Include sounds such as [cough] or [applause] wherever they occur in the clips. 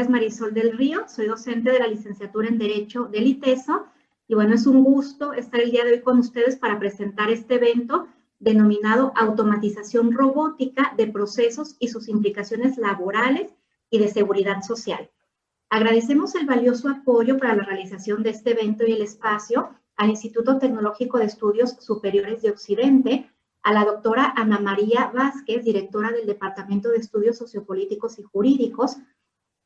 Es Marisol del Río, soy docente de la licenciatura en Derecho del ITESO y bueno, es un gusto estar el día de hoy con ustedes para presentar este evento denominado Automatización Robótica de Procesos y sus implicaciones laborales y de seguridad social. Agradecemos el valioso apoyo para la realización de este evento y el espacio al Instituto Tecnológico de Estudios Superiores de Occidente, a la doctora Ana María Vázquez, directora del Departamento de Estudios Sociopolíticos y Jurídicos,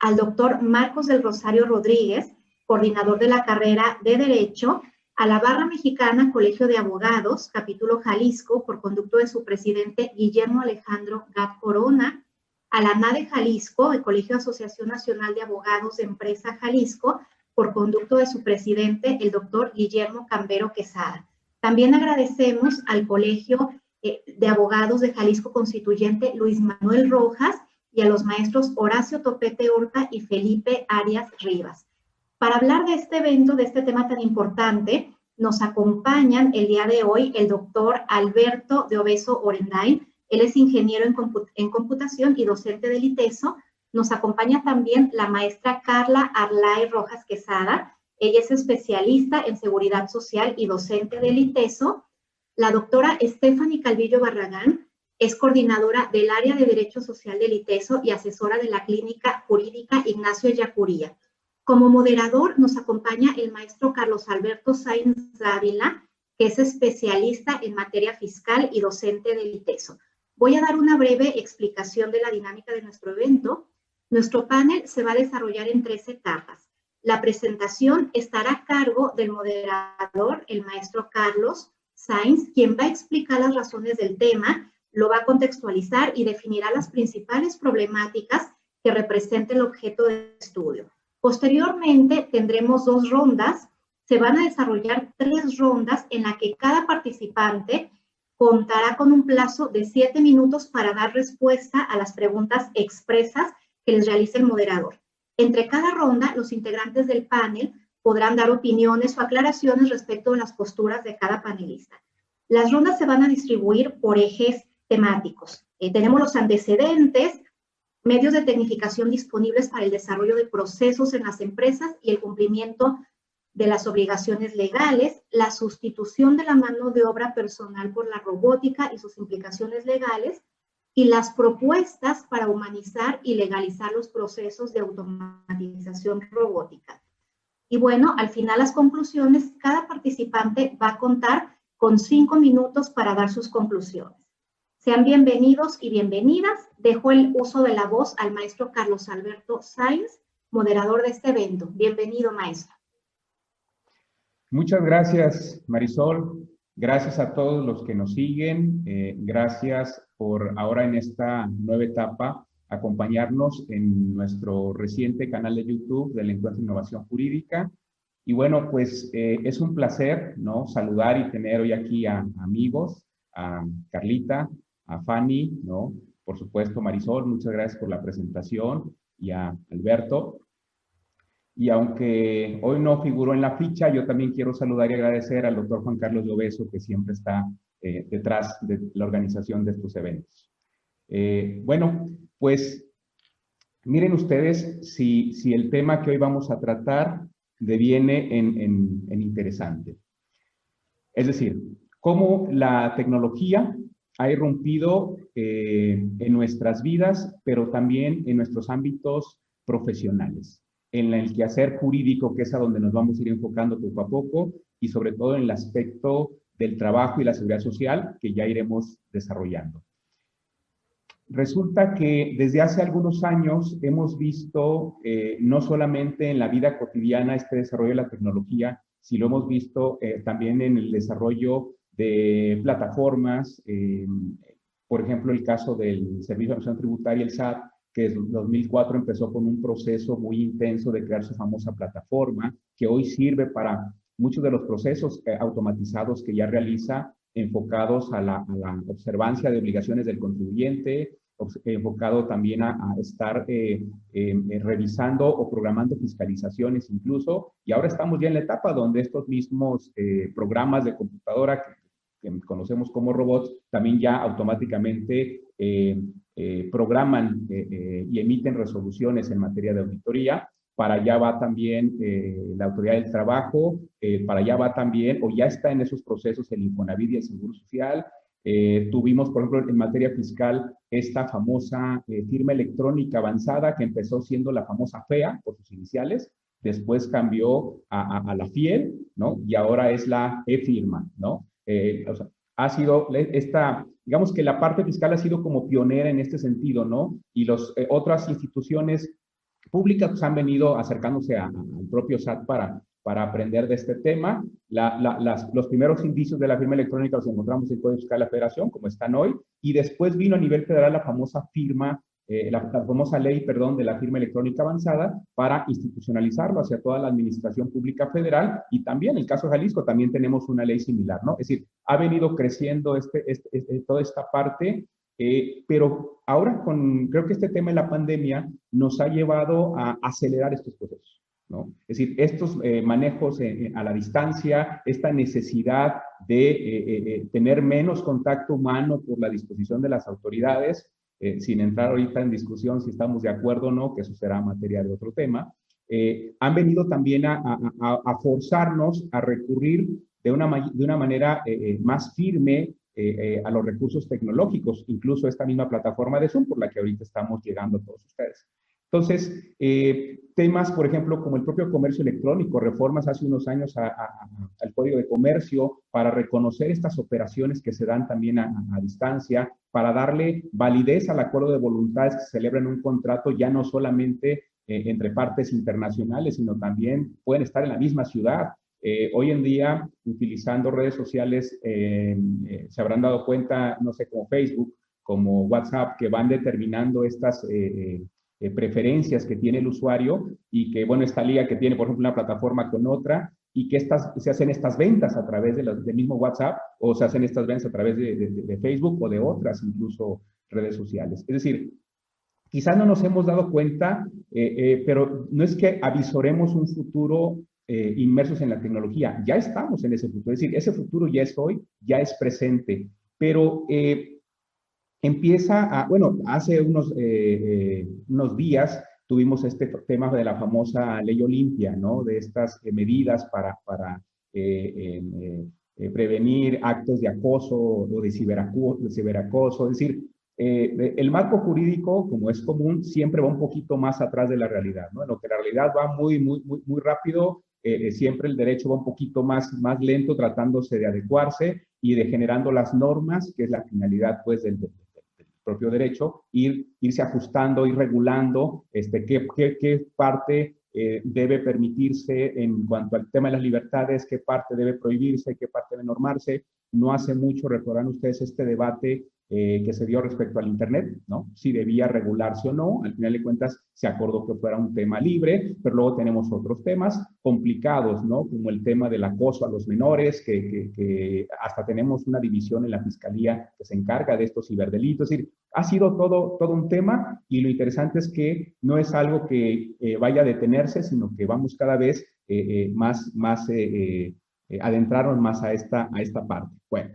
al doctor Marcos del Rosario Rodríguez, coordinador de la carrera de Derecho, a la Barra Mexicana Colegio de Abogados, capítulo Jalisco, por conducto de su presidente Guillermo Alejandro Gat Corona, a la NADE Jalisco, el Colegio Asociación Nacional de Abogados de Empresa Jalisco, por conducto de su presidente, el doctor Guillermo Cambero Quesada. También agradecemos al Colegio eh, de Abogados de Jalisco Constituyente Luis Manuel Rojas y a los maestros Horacio Topete Horta y Felipe Arias Rivas. Para hablar de este evento, de este tema tan importante, nos acompañan el día de hoy el doctor Alberto de Obeso Orendain. Él es ingeniero en, computación y docente del ITESO. Nos acompaña también la maestra Carla Arlay Rojas Quesada. Ella es especialista en seguridad social y docente del ITESO. La doctora Stephanie Calvillo Barragán, es coordinadora del área de Derecho Social del ITESO y asesora de la Clínica Jurídica Ignacio Yacuría. Como moderador nos acompaña el maestro Carlos Alberto Sainz Dávila, que es especialista en materia fiscal y docente del ITESO. Voy a dar una breve explicación de la dinámica de nuestro evento. Nuestro panel se va a desarrollar en tres etapas. La presentación estará a cargo del moderador, el maestro Carlos Sainz, quien va a explicar las razones del tema lo va a contextualizar y definirá las principales problemáticas que representa el objeto de estudio. Posteriormente tendremos dos rondas. Se van a desarrollar tres rondas en la que cada participante contará con un plazo de siete minutos para dar respuesta a las preguntas expresas que les realice el moderador. Entre cada ronda, los integrantes del panel podrán dar opiniones o aclaraciones respecto a las posturas de cada panelista. Las rondas se van a distribuir por ejes temáticos. Eh, tenemos los antecedentes, medios de tecnificación disponibles para el desarrollo de procesos en las empresas y el cumplimiento de las obligaciones legales, la sustitución de la mano de obra personal por la robótica y sus implicaciones legales, y las propuestas para humanizar y legalizar los procesos de automatización robótica. Y bueno, al final las conclusiones, cada participante va a contar con cinco minutos para dar sus conclusiones. Sean bienvenidos y bienvenidas. Dejo el uso de la voz al maestro Carlos Alberto Sainz, moderador de este evento. Bienvenido, maestro. Muchas gracias, Marisol. Gracias a todos los que nos siguen. Eh, gracias por ahora en esta nueva etapa acompañarnos en nuestro reciente canal de YouTube del Encuentro de Innovación Jurídica. Y bueno, pues eh, es un placer, ¿no? Saludar y tener hoy aquí a amigos, a Carlita, a Fanny, ¿no? Por supuesto, Marisol, muchas gracias por la presentación y a Alberto. Y aunque hoy no figuró en la ficha, yo también quiero saludar y agradecer al doctor Juan Carlos Lloveso, que siempre está eh, detrás de la organización de estos eventos. Eh, bueno, pues miren ustedes si, si, el tema que hoy vamos a tratar deviene en, en interesante. Es decir, cómo la tecnología ha irrumpido eh, en nuestras vidas, pero también en nuestros ámbitos profesionales, en el quehacer jurídico, que es a donde nos vamos a ir enfocando poco a poco, y sobre todo en el aspecto del trabajo y la seguridad social, que ya iremos desarrollando. Resulta que desde hace algunos años hemos visto eh, no solamente en la vida cotidiana este desarrollo de la tecnología, sino lo hemos visto eh, también en el desarrollo de plataformas, por ejemplo, el caso del Servicio de Administración Tributaria, el SAT, que en 2004 empezó con un proceso muy intenso de crear su famosa plataforma, que hoy sirve para muchos de los procesos eh, automatizados que ya realiza enfocados a la, observancia de obligaciones del contribuyente, enfocado también a, estar eh, em, eh, revisando o programando fiscalizaciones incluso, y ahora estamos ya en la etapa donde estos mismos programas de computadora que, que, conocemos como robots, también ya automáticamente programan y emiten resoluciones en materia de auditoría, para allá va también eh, la autoridad del trabajo, eh, para allá va también, o ya está en esos procesos el Infonavit y el Seguro Social. Eh, tuvimos, por ejemplo, en materia fiscal, esta famosa firma electrónica avanzada que empezó siendo la famosa FEA por sus iniciales, después cambió a, la FIEL, ¿no? Y ahora es la e-firma, ¿no? O sea, ha sido esta, digamos que la parte fiscal ha sido como pionera en este sentido, ¿no? Y las otras instituciones públicas han venido acercándose al propio SAT para, para aprender de este tema. los primeros indicios de la firma electrónica los encontramos en el Código Fiscal de la Federación, como están hoy, y después vino a nivel federal la famosa firma, eh, la, famosa ley, perdón, de la firma electrónica avanzada para institucionalizarlo hacia toda la administración pública federal y también en el caso de Jalisco también tenemos una ley similar, ¿no? Es decir, ha venido creciendo este, este, este toda esta parte eh, pero ahora con, creo que este tema de la pandemia nos ha llevado a acelerar estos procesos. ¿no? Es decir, estos eh, manejos a la distancia, esta necesidad de eh, tener menos contacto humano por la disposición de las autoridades, sin entrar ahorita en discusión si estamos de acuerdo o no, que eso será materia de otro tema, han venido también a, forzarnos a recurrir de una, de una manera más firme eh, eh, a los recursos tecnológicos, incluso esta misma plataforma de Zoom por la que ahorita estamos llegando todos ustedes. Entonces, eh, temas, por ejemplo, como el propio comercio electrónico, reformas hace unos años al Código de Comercio para reconocer estas operaciones que se dan también a, distancia, para darle validez al acuerdo de voluntades que se celebra en un contrato ya no solamente entre partes internacionales, sino también pueden estar en la misma ciudad, eh, hoy en día, utilizando redes sociales, eh, eh, se habrán dado cuenta, no sé, como Facebook, como WhatsApp, que van determinando estas preferencias que tiene el usuario y que, bueno, esta liga que tiene, por ejemplo, una plataforma con otra y que estas, se hacen estas ventas a través de del mismo WhatsApp o se hacen estas ventas a través de, de Facebook o de otras incluso redes sociales. Es decir, quizás no nos hemos dado cuenta, pero no es que avisoremos un futuro eh, inmersos en la tecnología. Ya estamos en ese futuro, es decir, ese futuro ya es hoy, ya es presente, pero eh, empieza a, bueno, hace unos, eh, unos días tuvimos este tema de la famosa ley Olimpia, ¿no? De estas medidas para, para prevenir actos de acoso o de ciberacoso, de ciberacoso. es decir, el marco jurídico, como es común, siempre va un poquito más atrás de la realidad, ¿no? En lo que la realidad va muy, muy, muy, muy rápido, eh, eh, siempre el derecho va un poquito más, más lento tratándose de adecuarse y de generando las normas, que es la finalidad pues del, propio derecho, ir, irse ajustando, ir regulando este, qué, qué, qué parte eh, debe permitirse en cuanto al tema de las libertades, qué parte debe prohibirse, qué parte debe normarse. No hace mucho, recordarán ustedes este debate eh, que se dio respecto al Internet, ¿no? Si debía regularse o no. Al final de cuentas, se acordó que fuera un tema libre, pero luego tenemos otros temas complicados, ¿no? Como el tema del acoso a los menores, que, que, hasta tenemos una división en la Fiscalía que se encarga de estos ciberdelitos. Es decir, ha sido todo, todo un tema y lo interesante es que no es algo que eh, vaya a detenerse, sino que vamos cada vez eh, más, más adentrarnos más a esta, a esta parte. Bueno,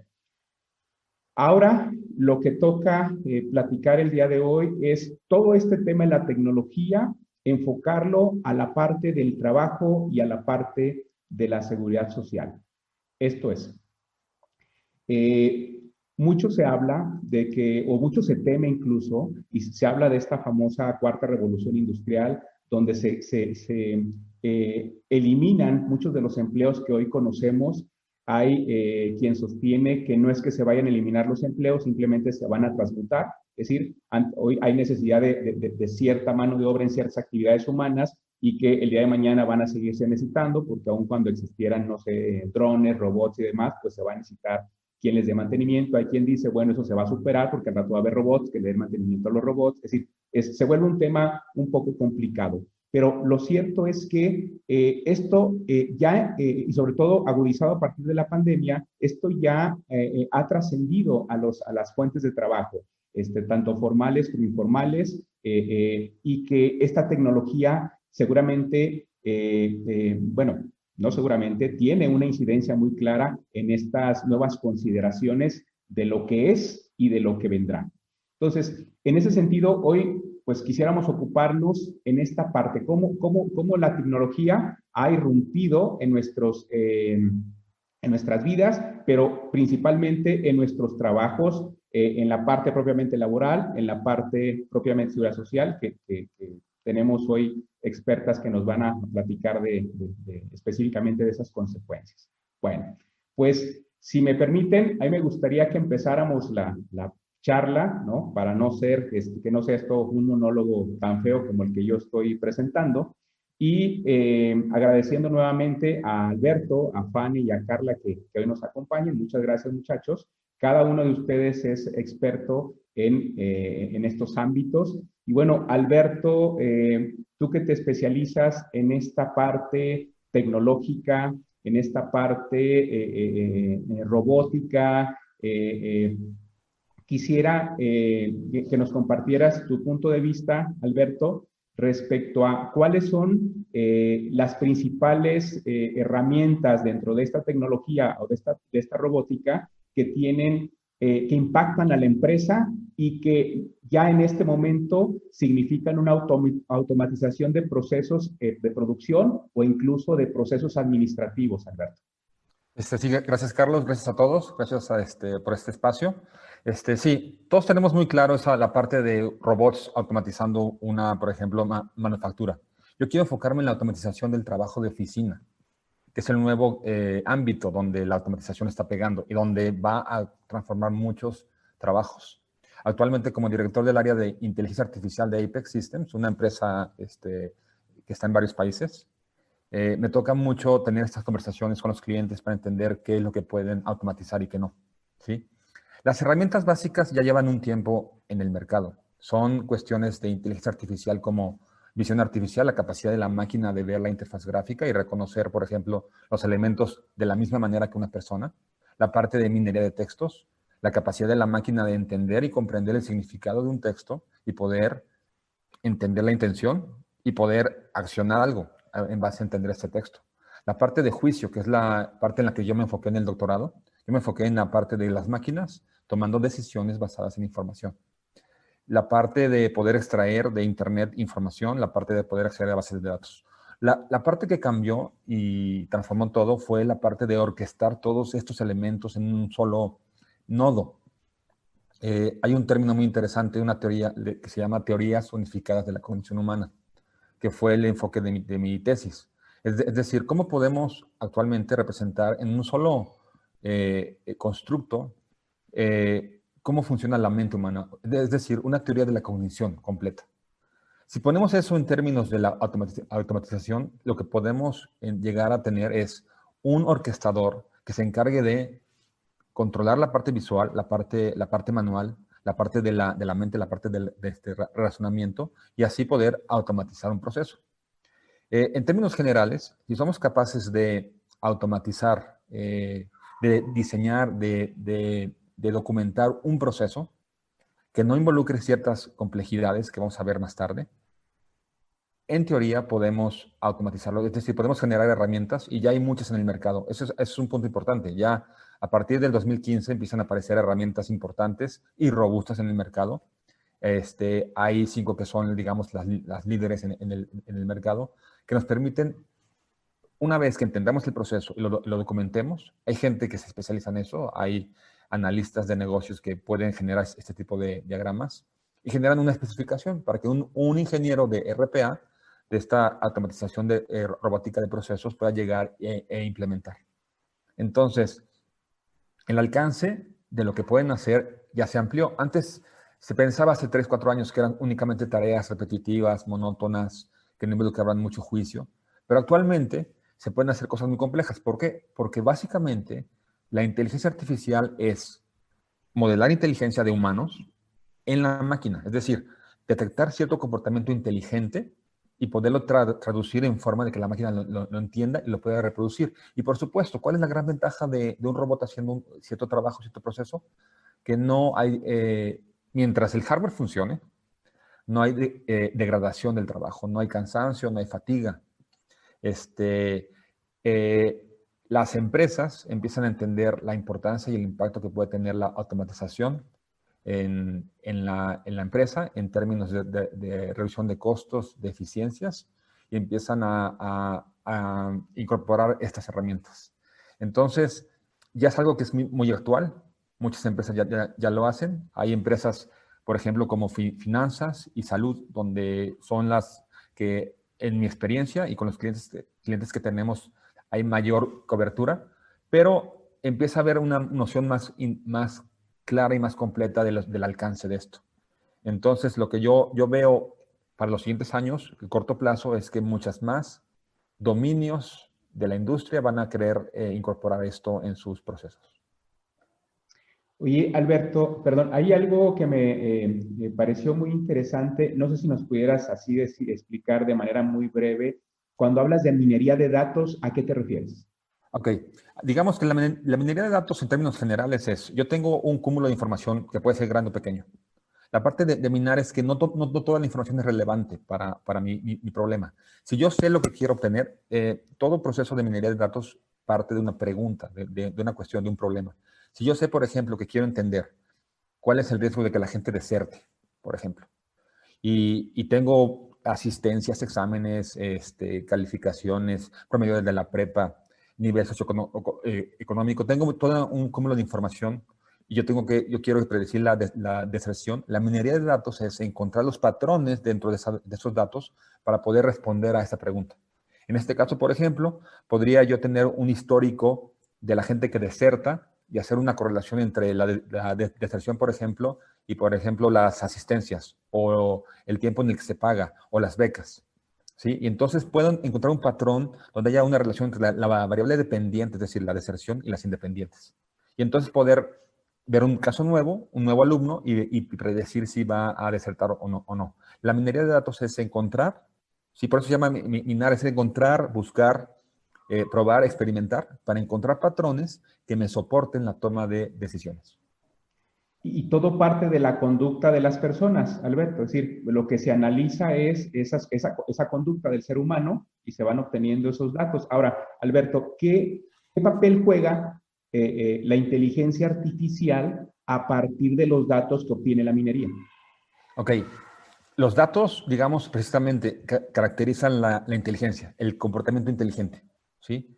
ahora lo que toca eh, platicar el día de hoy es todo este tema de la tecnología, enfocarlo a la parte del trabajo y a la parte de la seguridad social. Esto es, eh, mucho se habla de que, o mucho se teme incluso, y se habla de esta famosa cuarta revolución industrial, donde se, eh, eliminan muchos de los empleos que hoy conocemos hay eh, quien sostiene que no es que se vayan a eliminar los empleos, simplemente se van a transmutar. Es decir, hoy hay necesidad de, cierta mano de obra en ciertas actividades humanas y que el día de mañana van a seguirse necesitando, porque aun cuando existieran, no sé, drones, robots y demás, pues se va a necesitar quien les dé mantenimiento. Hay quien dice, bueno, eso se va a superar porque al rato va a haber robots que le den mantenimiento a los robots. Es decir, se vuelve un tema un poco complicado. Pero lo cierto es que eh, esto eh, ya, y sobre todo agudizado a partir de la pandemia, esto ya ha trascendido a, a las fuentes de trabajo, este, tanto formales como informales, y que esta tecnología seguramente, bueno, no seguramente, tiene una incidencia muy clara en estas nuevas consideraciones de lo que es y de lo que vendrá. Entonces, en ese sentido, hoy pues quisiéramos ocuparnos en esta parte, cómo, cómo, cómo la tecnología ha irrumpido en, nuestros, eh, en nuestras vidas, pero principalmente en nuestros trabajos, eh, en la parte propiamente laboral, en la parte propiamente seguridad social, que, tenemos hoy expertas que nos van a platicar de, específicamente de esas consecuencias. Bueno, pues si me permiten, a mí me gustaría que empezáramos la, la charla, ¿no? Para no ser, que no sea esto un monólogo tan feo como el que yo estoy presentando. Y eh, agradeciendo nuevamente a Alberto, a Fanny y a Carla que, que, hoy nos acompañan. Muchas gracias, muchachos. Cada uno de ustedes es experto en, eh, en estos ámbitos. Y bueno, Alberto, eh, tú que te especializas en esta parte tecnológica, en esta parte eh, eh, eh, quisiera que nos compartieras tu punto de vista, Alberto, respecto a cuáles son las principales herramientas dentro de esta tecnología o de esta, robótica que tienen que impactan a la empresa y que ya en este momento significan una automatización de procesos eh, de producción o incluso de procesos administrativos, Alberto. Este, sí, gracias Carlos, gracias a todos, gracias a este, por este espacio. Este, sí, todos tenemos muy claro esa, la parte de robots automatizando una, por ejemplo, manufactura. Yo quiero enfocarme en la automatización del trabajo de oficina, que es el nuevo eh, ámbito donde la automatización está pegando y donde va a transformar muchos trabajos. Actualmente como director del área de inteligencia artificial de Apex Systems, una empresa este, que está en varios países, eh, me toca mucho tener estas conversaciones con los clientes para entender qué es lo que pueden automatizar y qué no. ¿sí? Las herramientas básicas ya llevan un tiempo en el mercado. Son cuestiones de inteligencia artificial como visión artificial, la capacidad de la máquina de ver la interfaz gráfica y reconocer, por ejemplo, los elementos de la misma manera que una persona. La parte de minería de textos, la capacidad de la máquina de entender y comprender el significado de un texto y poder entender la intención y poder accionar algo en base a entender este texto. La parte de juicio, que es la parte en la que yo me enfoqué en el doctorado, yo me enfoqué en la parte de las máquinas tomando decisiones basadas en información. La parte de poder extraer de Internet información, la parte de poder acceder a bases de datos. La, parte que cambió y transformó todo fue la parte de orquestar todos estos elementos en un solo nodo. Eh, hay un término muy interesante, una teoría que se llama teorías unificadas de la cognición humana, que fue el enfoque de mi, tesis. Es, decir, cómo podemos actualmente representar en un solo eh, eh, constructo cómo funciona la mente humana, es decir, una teoría de la cognición completa. Si ponemos eso en términos de la automatización, lo que podemos llegar a tener es un orquestador que se encargue de controlar la parte visual, la parte, la parte manual, la parte de la, de la mente, la parte de, este razonamiento, y así poder automatizar un proceso. Eh, en términos generales, si somos capaces de automatizar, eh, de diseñar, de, de, documentar un proceso que no involucre ciertas complejidades que vamos a ver más tarde, en teoría podemos automatizarlo, es decir, podemos generar herramientas y ya hay muchas en el mercado. Eso es, es un punto importante. Ya a partir del 2015 empiezan a aparecer herramientas importantes y robustas en el mercado. Este, hay cinco que son, digamos, las, líderes en, el, mercado, que nos permiten, una vez que entendamos el proceso y lo, documentemos, hay gente que se especializa en eso, hay analistas de negocios que pueden generar este tipo de diagramas y generan una especificación para que un, ingeniero de RPA, de esta automatización de eh, robótica de procesos, pueda llegar e, e implementar. Entonces, el alcance de lo que pueden hacer ya se amplió. Antes se pensaba hace 3, 4 años que eran únicamente tareas repetitivas, monótonas, que no involucraban mucho juicio, pero actualmente se pueden hacer cosas muy complejas. ¿Por qué? Porque básicamente la inteligencia artificial es modelar inteligencia de humanos en la máquina. Es decir, detectar cierto comportamiento inteligente y poderlo traducir en forma de que la máquina lo, entienda y lo pueda reproducir. Y por supuesto, ¿cuál es la gran ventaja de, un robot haciendo un cierto trabajo, cierto proceso? Que no hay, eh, mientras el hardware funcione, no hay eh, degradación del trabajo, no hay cansancio, no hay fatiga. Este, eh, las empresas empiezan a entender la importancia y el impacto que puede tener la automatización en, la, empresa en términos de, reducción de costos, de eficiencias, y empiezan a, incorporar estas herramientas. Entonces, ya es algo que es muy, actual, muchas empresas ya, lo hacen. Hay empresas, por ejemplo, como finanzas y salud, donde son las que, en mi experiencia y con los clientes, clientes que tenemos, hay mayor cobertura, pero empieza a haber una noción más, más clara y más completa del alcance de esto. Entonces, lo que yo, yo veo para los siguientes años, el corto plazo, es que muchas más dominios de la industria van a querer eh, incorporar esto en sus procesos. Oye, Alberto, perdón, hay algo que me, eh, pareció muy interesante. No sé si nos pudieras así decir, explicar de manera muy breve. Cuando hablas de minería de datos, ¿a qué te refieres? Ok, digamos que la, minería de datos en términos generales es, yo tengo un cúmulo de información que puede ser grande o pequeño. La parte de, minar es que no, toda la información es relevante para, mi, problema. Si yo sé lo que quiero obtener, eh, todo proceso de minería de datos parte de una pregunta, de, una cuestión, de un problema. Si yo sé, por ejemplo, que quiero entender cuál es el riesgo de que la gente deserte, por ejemplo, y, tengo asistencias, exámenes, este, calificaciones, promedio de la prepa, nivel socioeconómico, eh, tengo todo un cúmulo de información y yo tengo que, yo quiero predecir la, deserción. La minería de datos es encontrar los patrones dentro de, esos datos para poder responder a esa pregunta. En este caso, por ejemplo, podría yo tener un histórico de la gente que deserta y hacer una correlación entre la, la deserción, por ejemplo, y, por ejemplo, las asistencias o el tiempo en el que se paga o las becas. ¿Sí? Y entonces pueden encontrar un patrón donde haya una relación entre la, variable dependiente, es decir, la deserción y las independientes. Y entonces poder ver un caso nuevo, un nuevo alumno y, predecir si va a desertar o no, o no. La minería de datos es encontrar, sí, por eso se llama minar, es encontrar, buscar, eh, probar, experimentar, para encontrar patrones que me soporten la toma de decisiones y todo parte de la conducta de las personas, Alberto. Es decir, lo que se analiza es esa, esa, conducta del ser humano y se van obteniendo esos datos. Ahora, Alberto, ¿qué, papel juega eh, eh, la inteligencia artificial a partir de los datos que obtiene la minería? Ok. Los datos, digamos, precisamente caracterizan la, inteligencia, el comportamiento inteligente. ¿sí?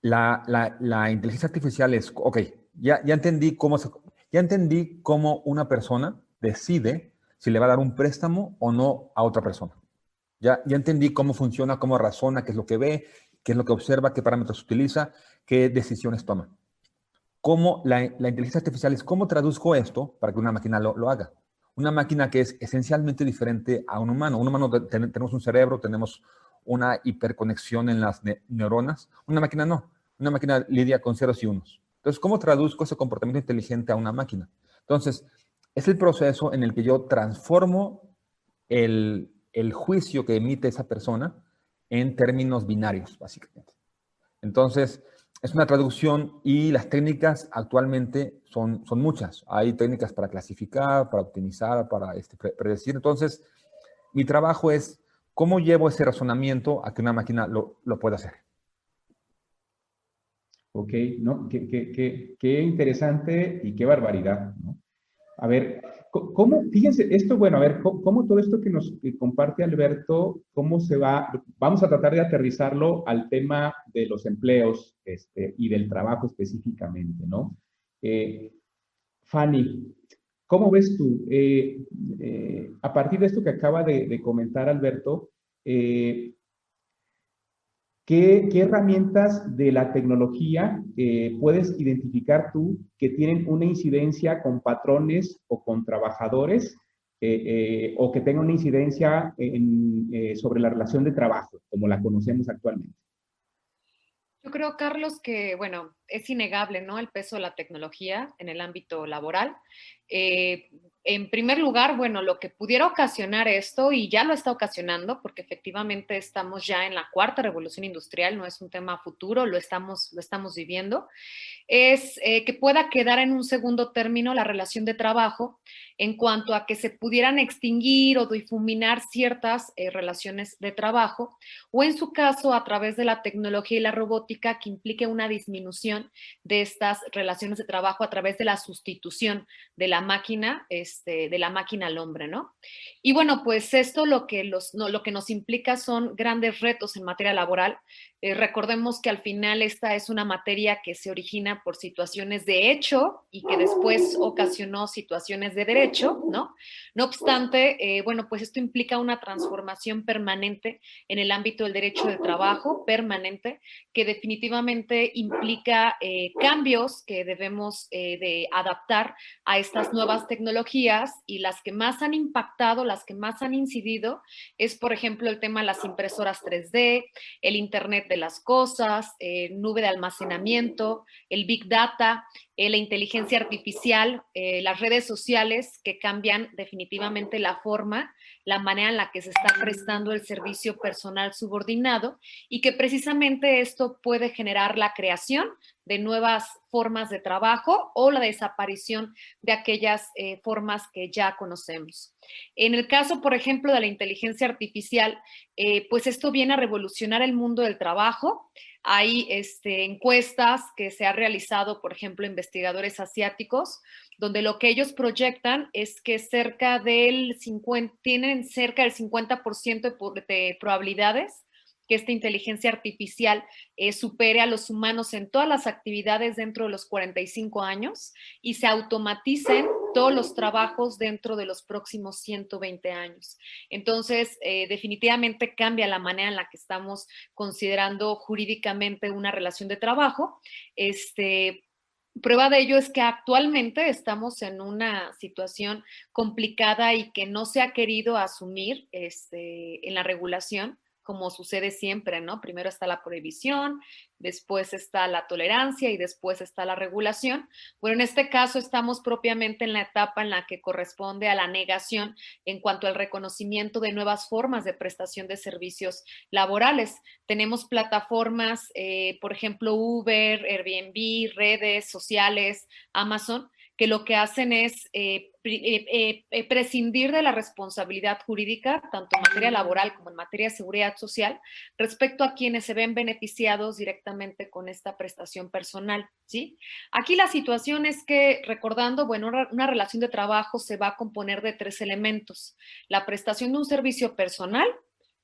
La, la, inteligencia artificial es, ok, ya, ya entendí cómo se, ya entendí cómo una persona decide si le va a dar un préstamo o no a otra persona. Ya, ya entendí cómo funciona, cómo razona, qué es lo que ve, qué es lo que observa, qué parámetros utiliza, qué decisiones toma. Cómo la, inteligencia artificial es cómo traduzco esto para que una máquina lo, haga. Una máquina que es esencialmente diferente a un humano. Un humano tenemos un cerebro, tenemos una hiperconexión en las neuronas. Una máquina no. Una máquina lidia con ceros y unos. Entonces, ¿cómo traduzco ese comportamiento inteligente a una máquina? Entonces, es el proceso en el que yo transformo el, juicio que emite esa persona en términos binarios, básicamente. Entonces, es una traducción y las técnicas actualmente son, son muchas. Hay técnicas para clasificar, para optimizar, para este, predecir. Entonces, mi trabajo es cómo llevo ese razonamiento a que una máquina lo, lo pueda hacer. Ok, ¿no? Qué, qué, interesante y qué barbaridad, ¿no? A ver, ¿cómo, fíjense, esto, bueno, a ver, ¿cómo, todo esto que nos comparte Alberto, cómo se va, vamos a tratar de aterrizarlo al tema de los empleos este, y del trabajo específicamente, ¿no? Eh, Fanny, ¿cómo ves tú? Eh, eh, a partir de esto que acaba de, de comentar Alberto, eh, ¿Qué, herramientas de la tecnología eh, puedes identificar tú que tienen una incidencia con patrones o con trabajadores eh, eh, o que tengan una incidencia sobre la relación de trabajo, como la conocemos actualmente? Yo creo, Carlos, que, bueno, es innegable, ¿no? El peso de la tecnología en el ámbito laboral. En primer lugar, bueno, lo que pudiera ocasionar esto, y ya lo está ocasionando, porque efectivamente estamos ya en la cuarta revolución industrial, no es un tema futuro, lo estamos, lo estamos viviendo, es eh, que pueda quedar en un segundo término la relación de trabajo en cuanto a que se pudieran extinguir o difuminar ciertas eh, relaciones de trabajo, o en su caso, a través de la tecnología y la robótica, que implique una disminución de estas relaciones de trabajo a través de la sustitución de la máquina. Este, de la máquina al hombre, ¿no? Y bueno, pues esto lo que, los, lo que nos implica son grandes retos en materia laboral. Eh, recordemos que al final esta es una materia que se origina por situaciones de hecho y que después ocasionó situaciones de derecho, ¿no? No obstante, eh, bueno, pues esto implica una transformación permanente en el ámbito del derecho del trabajo, permanente, que definitivamente implica eh, cambios que debemos de adaptar a estas nuevas tecnologías y las que más han impactado, las que más han incidido, es, por ejemplo, el tema de las impresoras 3D, el Internet de las Cosas, eh, nube de almacenamiento, el Big Data, eh, la inteligencia artificial, eh, las redes sociales que cambian definitivamente la forma, la manera en la que se está prestando el servicio personal subordinado y que precisamente esto puede generar la creación de nuevas formas de trabajo o la desaparición de aquellas eh, formas que ya conocemos. En el caso, por ejemplo, de la inteligencia artificial, pues esto viene a revolucionar el mundo del trabajo. Hay este, encuestas que se ha realizado, por ejemplo, investigadores asiáticos, donde lo que ellos proyectan es que cerca del 50, tienen cerca del 50% de probabilidades que esta inteligencia artificial eh, supere a los humanos en todas las actividades dentro de los 45 años y se automaticen todos los trabajos dentro de los próximos 120 años. Entonces, eh, definitivamente cambia la manera en la que estamos considerando jurídicamente una relación de trabajo. Este, Prueba de ello es que actualmente estamos en una situación complicada y que no se ha querido asumir este, en la regulación como sucede siempre, ¿no? Primero está la prohibición, después está la tolerancia y después está la regulación. Bueno, en este caso estamos propiamente en la etapa en la que corresponde a la negación en cuanto al reconocimiento de nuevas formas de prestación de servicios laborales. Tenemos plataformas, eh, por ejemplo, Uber, Airbnb, redes sociales, Amazon, que lo que hacen es eh, eh, eh, prescindir de la responsabilidad jurídica, tanto en materia laboral como en materia de seguridad social, respecto a quienes se ven beneficiados directamente con esta prestación personal. ¿sí? Aquí la situación es que, recordando, bueno, una relación de trabajo se va a componer de tres elementos. La prestación de un servicio personal,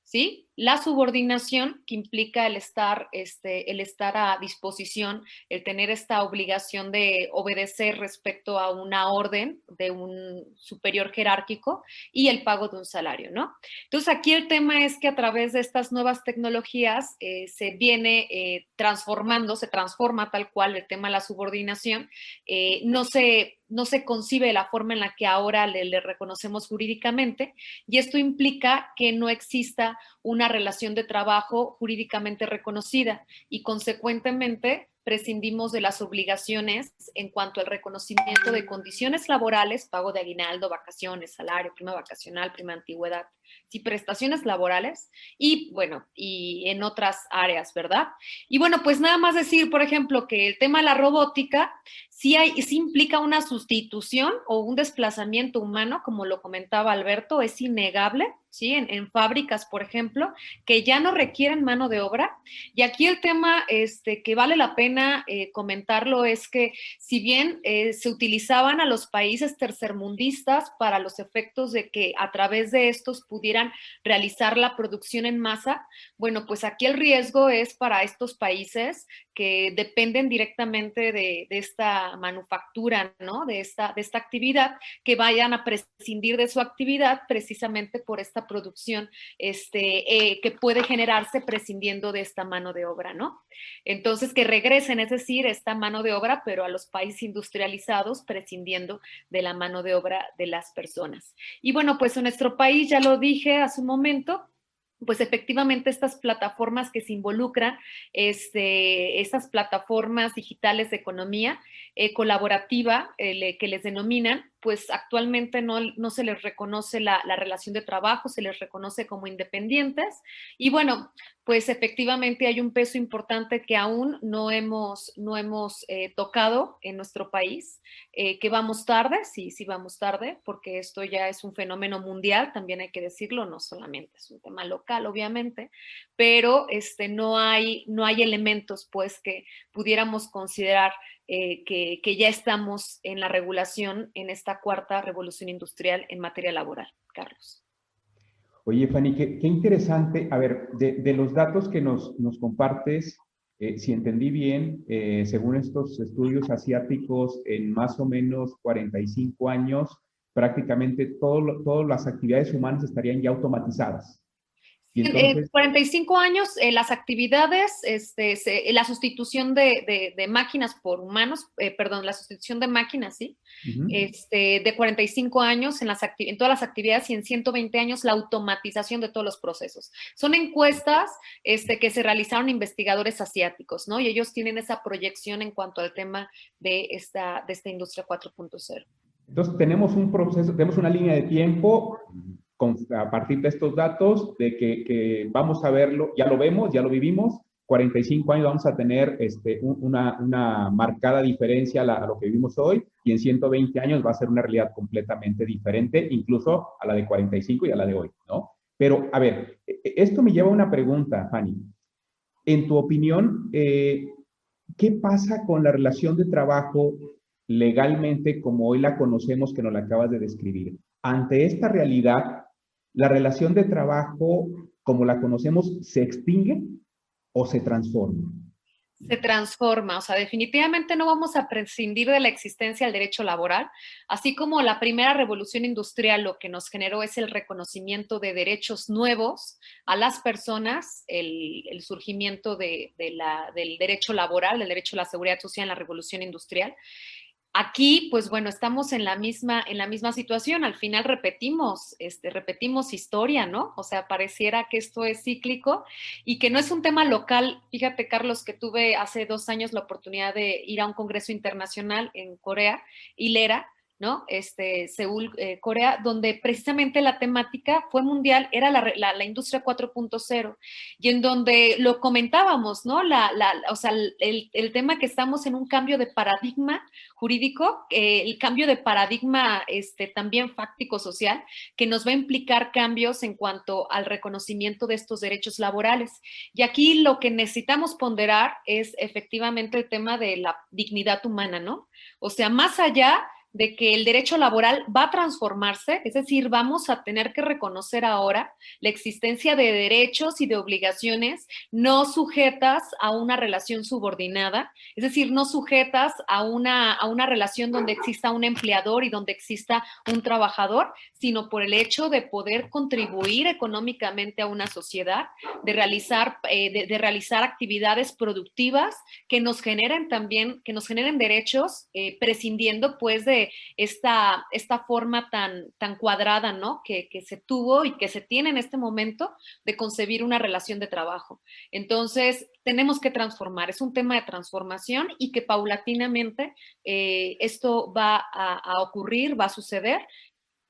¿sí? La subordinación, que implica el estar, este, el estar a disposición, el tener esta obligación de obedecer respecto a una orden de un superior jerárquico y el pago de un salario, ¿no? Entonces, aquí el tema es que a través de estas nuevas tecnologías eh, se viene eh, transformando, se transforma tal cual el tema de la subordinación, eh, no se no se concibe la forma en la que ahora le, le, reconocemos jurídicamente y esto implica que no exista una relación de trabajo jurídicamente reconocida y consecuentemente prescindimos de las obligaciones en cuanto al reconocimiento de condiciones laborales, pago de aguinaldo, vacaciones, salario, prima vacacional, prima antigüedad, y prestaciones laborales y bueno, y en otras áreas, ¿verdad? Y bueno, pues nada más decir, por ejemplo, que el tema de la robótica sí, hay, sí implica una sustitución o un desplazamiento humano, como lo comentaba Alberto, es innegable ¿sí? En, fábricas, por ejemplo, que ya no requieren mano de obra. Y aquí el tema este, que vale la pena eh, comentarlo es que si bien eh, se utilizaban a los países tercermundistas para los efectos de que a través de estos pudieran realizar la producción en masa, bueno, pues aquí el riesgo es para estos países que dependen directamente de, esta manufactura, ¿no? De esta, de esta actividad, que vayan a prescindir de su actividad precisamente por esta producción este, eh, que puede generarse prescindiendo de esta mano de obra, ¿no? Entonces, que regresen, es decir, esta mano de obra, pero a los países industrializados, prescindiendo de la mano de obra de las personas. Y bueno, pues en nuestro país, ya lo dije hace un momento, pues efectivamente estas plataformas que se involucran, este, estas plataformas digitales de economía eh, colaborativa eh, que les denominan, pues actualmente no, no se les reconoce la, la, relación de trabajo, se les reconoce como independientes. Y bueno, pues efectivamente hay un peso importante que aún no hemos, no hemos eh, tocado en nuestro país, eh, que vamos tarde, sí, sí vamos tarde, porque esto ya es un fenómeno mundial, también hay que decirlo, no solamente es un tema local, obviamente, pero este, no, hay, no hay elementos pues que pudiéramos considerar eh, que, que ya estamos en la regulación en esta cuarta revolución industrial en materia laboral. Carlos. Oye, Fanny, qué, interesante. A ver, de, los datos que nos, nos compartes, eh, si entendí bien, eh, según estos estudios asiáticos, en más o menos 45 años, prácticamente todo, todas las actividades humanas estarían ya automatizadas. En 45 años, eh, las actividades, este, la sustitución de, máquinas por humanos, eh, perdón, la sustitución de máquinas, ¿sí? este, de 45 años en, las en todas las actividades y en 120 años la automatización de todos los procesos. Son encuestas este, que se realizaron investigadores asiáticos, ¿no? Y ellos tienen esa proyección en cuanto al tema de esta, de esta industria 4.0. Entonces, tenemos un proceso, tenemos una línea de tiempo a partir de estos datos, de que, vamos a verlo, ya lo vemos, ya lo vivimos, 45 años vamos a tener este, una, una, marcada diferencia a, lo que vivimos hoy y en 120 años va a ser una realidad completamente diferente, incluso a la de 45 y a la de hoy, ¿no? Pero, a ver, e, e, esto me lleva a una pregunta, Fanny. En tu opinión, eh, ¿qué pasa con la relación de trabajo legalmente como hoy la conocemos que nos la acabas de describir? Ante esta realidad, la relación de trabajo, como la conocemos, se extingue o se transforma? Se transforma, o sea, definitivamente no vamos a prescindir de la existencia del derecho laboral, así como la primera revolución industrial lo que nos generó es el reconocimiento de derechos nuevos a las personas, el, surgimiento del derecho laboral, del derecho a la seguridad social en la revolución industrial. Aquí, pues bueno, estamos en la misma, en la misma situación. Al final repetimos, este, repetimos historia, ¿no? O sea, pareciera que esto es cíclico y que no es un tema local. Fíjate, Carlos, que tuve hace dos años la oportunidad de ir a un congreso internacional en Corea, Hilera, ¿no? Este, Seúl, eh, Corea, donde precisamente la temática fue mundial, era la, la, industria 4.0, y en donde lo comentábamos, ¿no? La, la o sea, el, el, tema que estamos en un cambio de paradigma jurídico, eh, el cambio de paradigma este, también fáctico-social, que nos va a implicar cambios en cuanto al reconocimiento de estos derechos laborales. Y aquí lo que necesitamos ponderar es efectivamente el tema de la dignidad humana, ¿no? O sea, más allá de que el derecho laboral va a transformarse, es decir, vamos a tener que reconocer ahora la existencia de derechos y de obligaciones no sujetas a una relación subordinada, es decir, no sujetas a una, a una relación donde exista un empleador y donde exista un trabajador, sino por el hecho de poder contribuir económicamente a una sociedad, de realizar, eh, de, realizar actividades productivas que nos generen también, que nos generen derechos, eh, prescindiendo pues de esta, esta forma tan, tan cuadrada, ¿no? Que, que, se tuvo y que se tiene en este momento de concebir una relación de trabajo. Entonces, tenemos que transformar, es un tema de transformación y que paulatinamente eh, esto va a ocurrir, va a suceder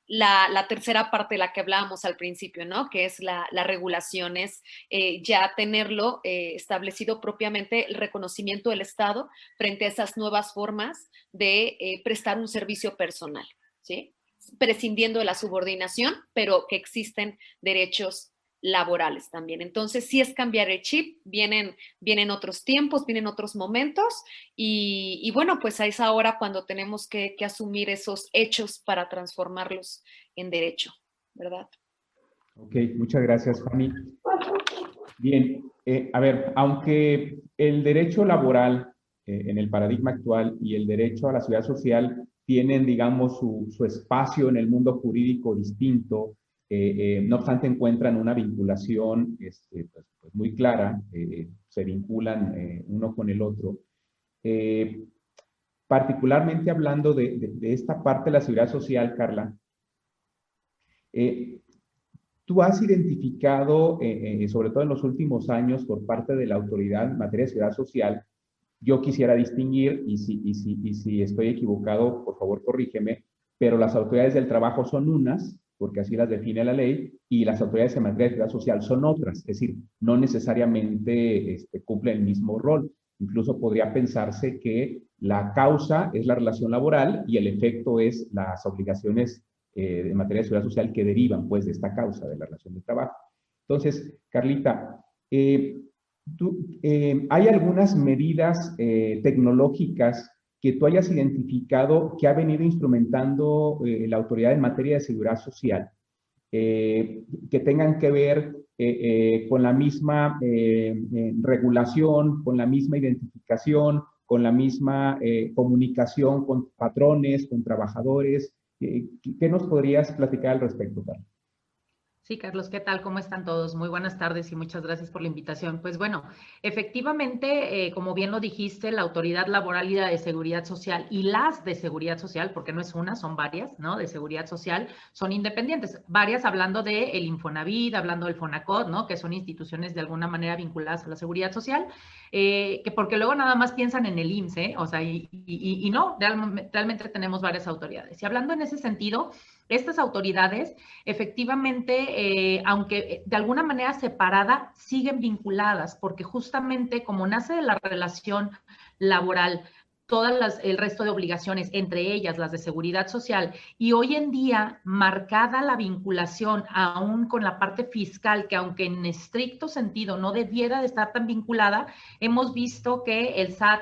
la, tercera parte de la que hablábamos al principio, ¿no? Que es la, regulación, es eh, ya tenerlo eh, establecido propiamente el reconocimiento del Estado frente a esas nuevas formas de eh, prestar un servicio personal, ¿sí? Prescindiendo de la subordinación, pero que existen derechos laborales también. Entonces, si es cambiar el chip, vienen, vienen otros tiempos, vienen otros momentos y, bueno, pues a esa hora cuando tenemos que, asumir esos hechos para transformarlos en derecho, ¿verdad? Ok, muchas gracias, Fanny. Bien, eh, a ver, aunque el derecho laboral eh, en el paradigma actual y el derecho a la seguridad social tienen, digamos, su espacio en el mundo jurídico distinto, eh, no obstante encuentran una vinculación este, pues, pues, muy clara, eh, se vinculan eh, uno con el otro. particularmente hablando de, esta parte de la seguridad social, Carla, tú has identificado, sobre todo en los últimos años, por parte de la autoridad en materia de seguridad social, yo quisiera distinguir, y si estoy equivocado, por favor corrígeme, pero las autoridades del trabajo son unas, porque así las define la ley, y las autoridades en materia de seguridad social son otras, es decir, no necesariamente este, cumplen el mismo rol. Incluso podría pensarse que la causa es la relación laboral y el efecto es las obligaciones eh, en materia de seguridad social que derivan pues de esta causa de la relación de trabajo. Entonces, Carlita, eh, eh, ¿hay algunas medidas tecnológicas que tú hayas identificado que ha venido instrumentando la autoridad en materia de seguridad social que tengan que ver con la misma regulación, con la misma identificación, con la misma comunicación con patrones, con trabajadores, ¿Qué nos podrías platicar al respecto, Carlos? Sí, Carlos, ¿qué tal? ¿Cómo están todos? Muy buenas tardes y muchas gracias por la invitación. Pues bueno, efectivamente, eh, como bien lo dijiste, la Autoridad Laboral y la de Seguridad Social y las de Seguridad Social, porque no es una, son varias, ¿no? De Seguridad Social, son independientes. Varias hablando del el Infonavit, hablando del Fonacot, ¿no? Que son instituciones de alguna manera vinculadas a la Seguridad Social, eh, que porque luego nada más piensan en el IMSS, ¿eh? O sea, y, no, realmente tenemos varias autoridades. Y hablando en ese sentido, estas autoridades efectivamente, eh, aunque de alguna manera separada, siguen vinculadas, porque justamente como nace de la relación laboral, todas el resto de obligaciones, entre ellas las de seguridad social, y hoy en día marcada la vinculación aún con la parte fiscal, que aunque en estricto sentido no debiera de estar tan vinculada, hemos visto que el SAT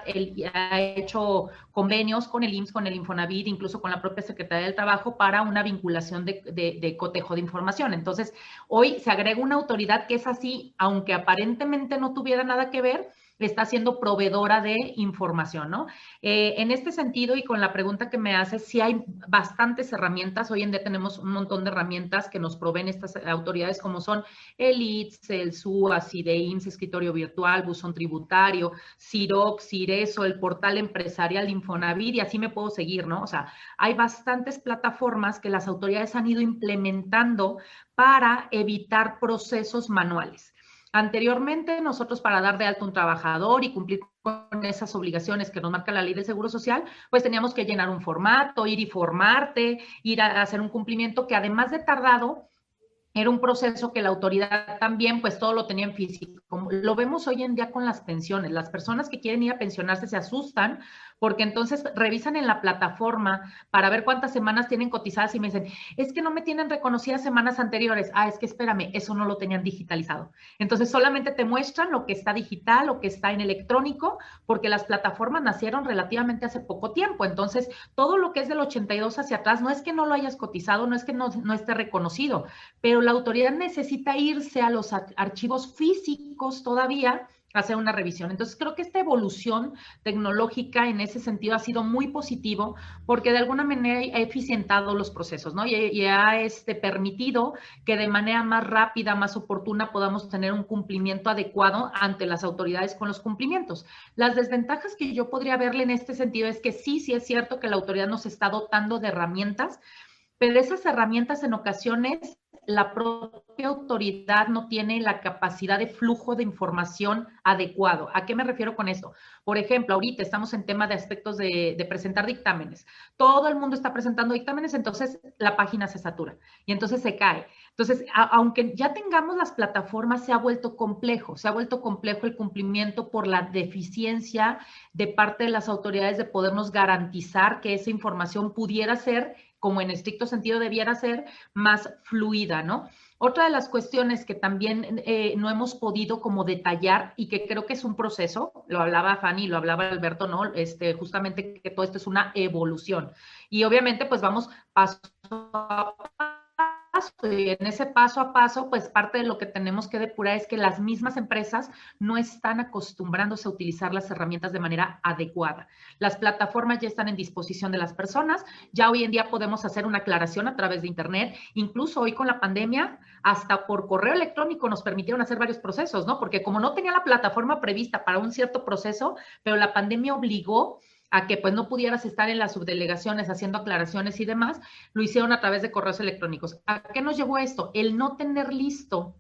ha hecho convenios con el IMSS, con el Infonavit, incluso con la propia Secretaría del Trabajo para una vinculación de, de cotejo de información. Entonces, hoy se agrega una autoridad que es así, aunque aparentemente no tuviera nada que ver, está siendo proveedora de información, ¿no? Eh, en este sentido y con la pregunta que me haces, sí hay bastantes herramientas. Hoy en día tenemos un montón de herramientas que nos proveen estas autoridades como son el ITS, el SUA, CIDEIMS, Escritorio Virtual, Buzón Tributario, CIROC, CIRESO, el portal empresarial Infonavit y así me puedo seguir, ¿no? O sea, hay bastantes plataformas que las autoridades han ido implementando para evitar procesos manuales. Anteriormente, nosotros para dar de alta un trabajador y cumplir con esas obligaciones que nos marca la ley del Seguro Social, pues teníamos que llenar un formato, ir y formarte, ir a hacer un cumplimiento que además de tardado, era un proceso que la autoridad también, pues todo lo tenía en físico. Lo vemos hoy en día con las pensiones. Las personas que quieren ir a pensionarse se asustan porque entonces revisan en la plataforma para ver cuántas semanas tienen cotizadas y me dicen, es que no me tienen reconocidas semanas anteriores. Ah, es que espérame, eso no lo tenían digitalizado. Entonces solamente te muestran lo que está digital, lo que está en electrónico, porque las plataformas nacieron relativamente hace poco tiempo. Entonces, todo lo que es del 82 hacia atrás, no es que no lo hayas cotizado, no es que no, no esté reconocido, pero la autoridad necesita irse a los archivos físicos todavía hacer una revisión. Entonces, creo que esta evolución tecnológica en ese sentido ha sido muy positivo porque de alguna manera ha eficientado los procesos, ¿no? Y, ha este, permitido que de manera más rápida, más oportuna podamos tener un cumplimiento adecuado ante las autoridades con los cumplimientos. Las desventajas que yo podría verle en este sentido es que sí, sí es cierto que la autoridad nos está dotando de herramientas, pero esas herramientas en ocasiones la propia autoridad no tiene la capacidad de flujo de información adecuado. ¿A qué me refiero con esto? Por ejemplo, ahorita estamos en tema de aspectos de, presentar dictámenes. Todo el mundo está presentando dictámenes, entonces la página se satura y entonces se cae. Entonces, aunque ya tengamos las plataformas, se ha vuelto complejo, se ha vuelto complejo el cumplimiento por la deficiencia de parte de las autoridades de podernos garantizar que esa información pudiera ser como en estricto sentido debiera ser, más fluida, ¿no? Otra de las cuestiones que también eh, no hemos podido como detallar y que creo que es un proceso, lo hablaba Fanny, lo hablaba Alberto, ¿no? Este, justamente que todo esto es una evolución. Y obviamente pues vamos paso a y en ese paso a paso, pues parte de lo que tenemos que depurar es que las mismas empresas no están acostumbrándose a utilizar las herramientas de manera adecuada. Las plataformas ya están en disposición de las personas, ya hoy en día podemos hacer una aclaración a través de Internet, incluso hoy con la pandemia, hasta por correo electrónico nos permitieron hacer varios procesos, ¿no? Porque como no tenía la plataforma prevista para un cierto proceso, pero la pandemia obligó a que pues no pudieras estar en las subdelegaciones haciendo aclaraciones y demás, lo hicieron a través de correos electrónicos. ¿A qué nos llevó esto? El no tener listo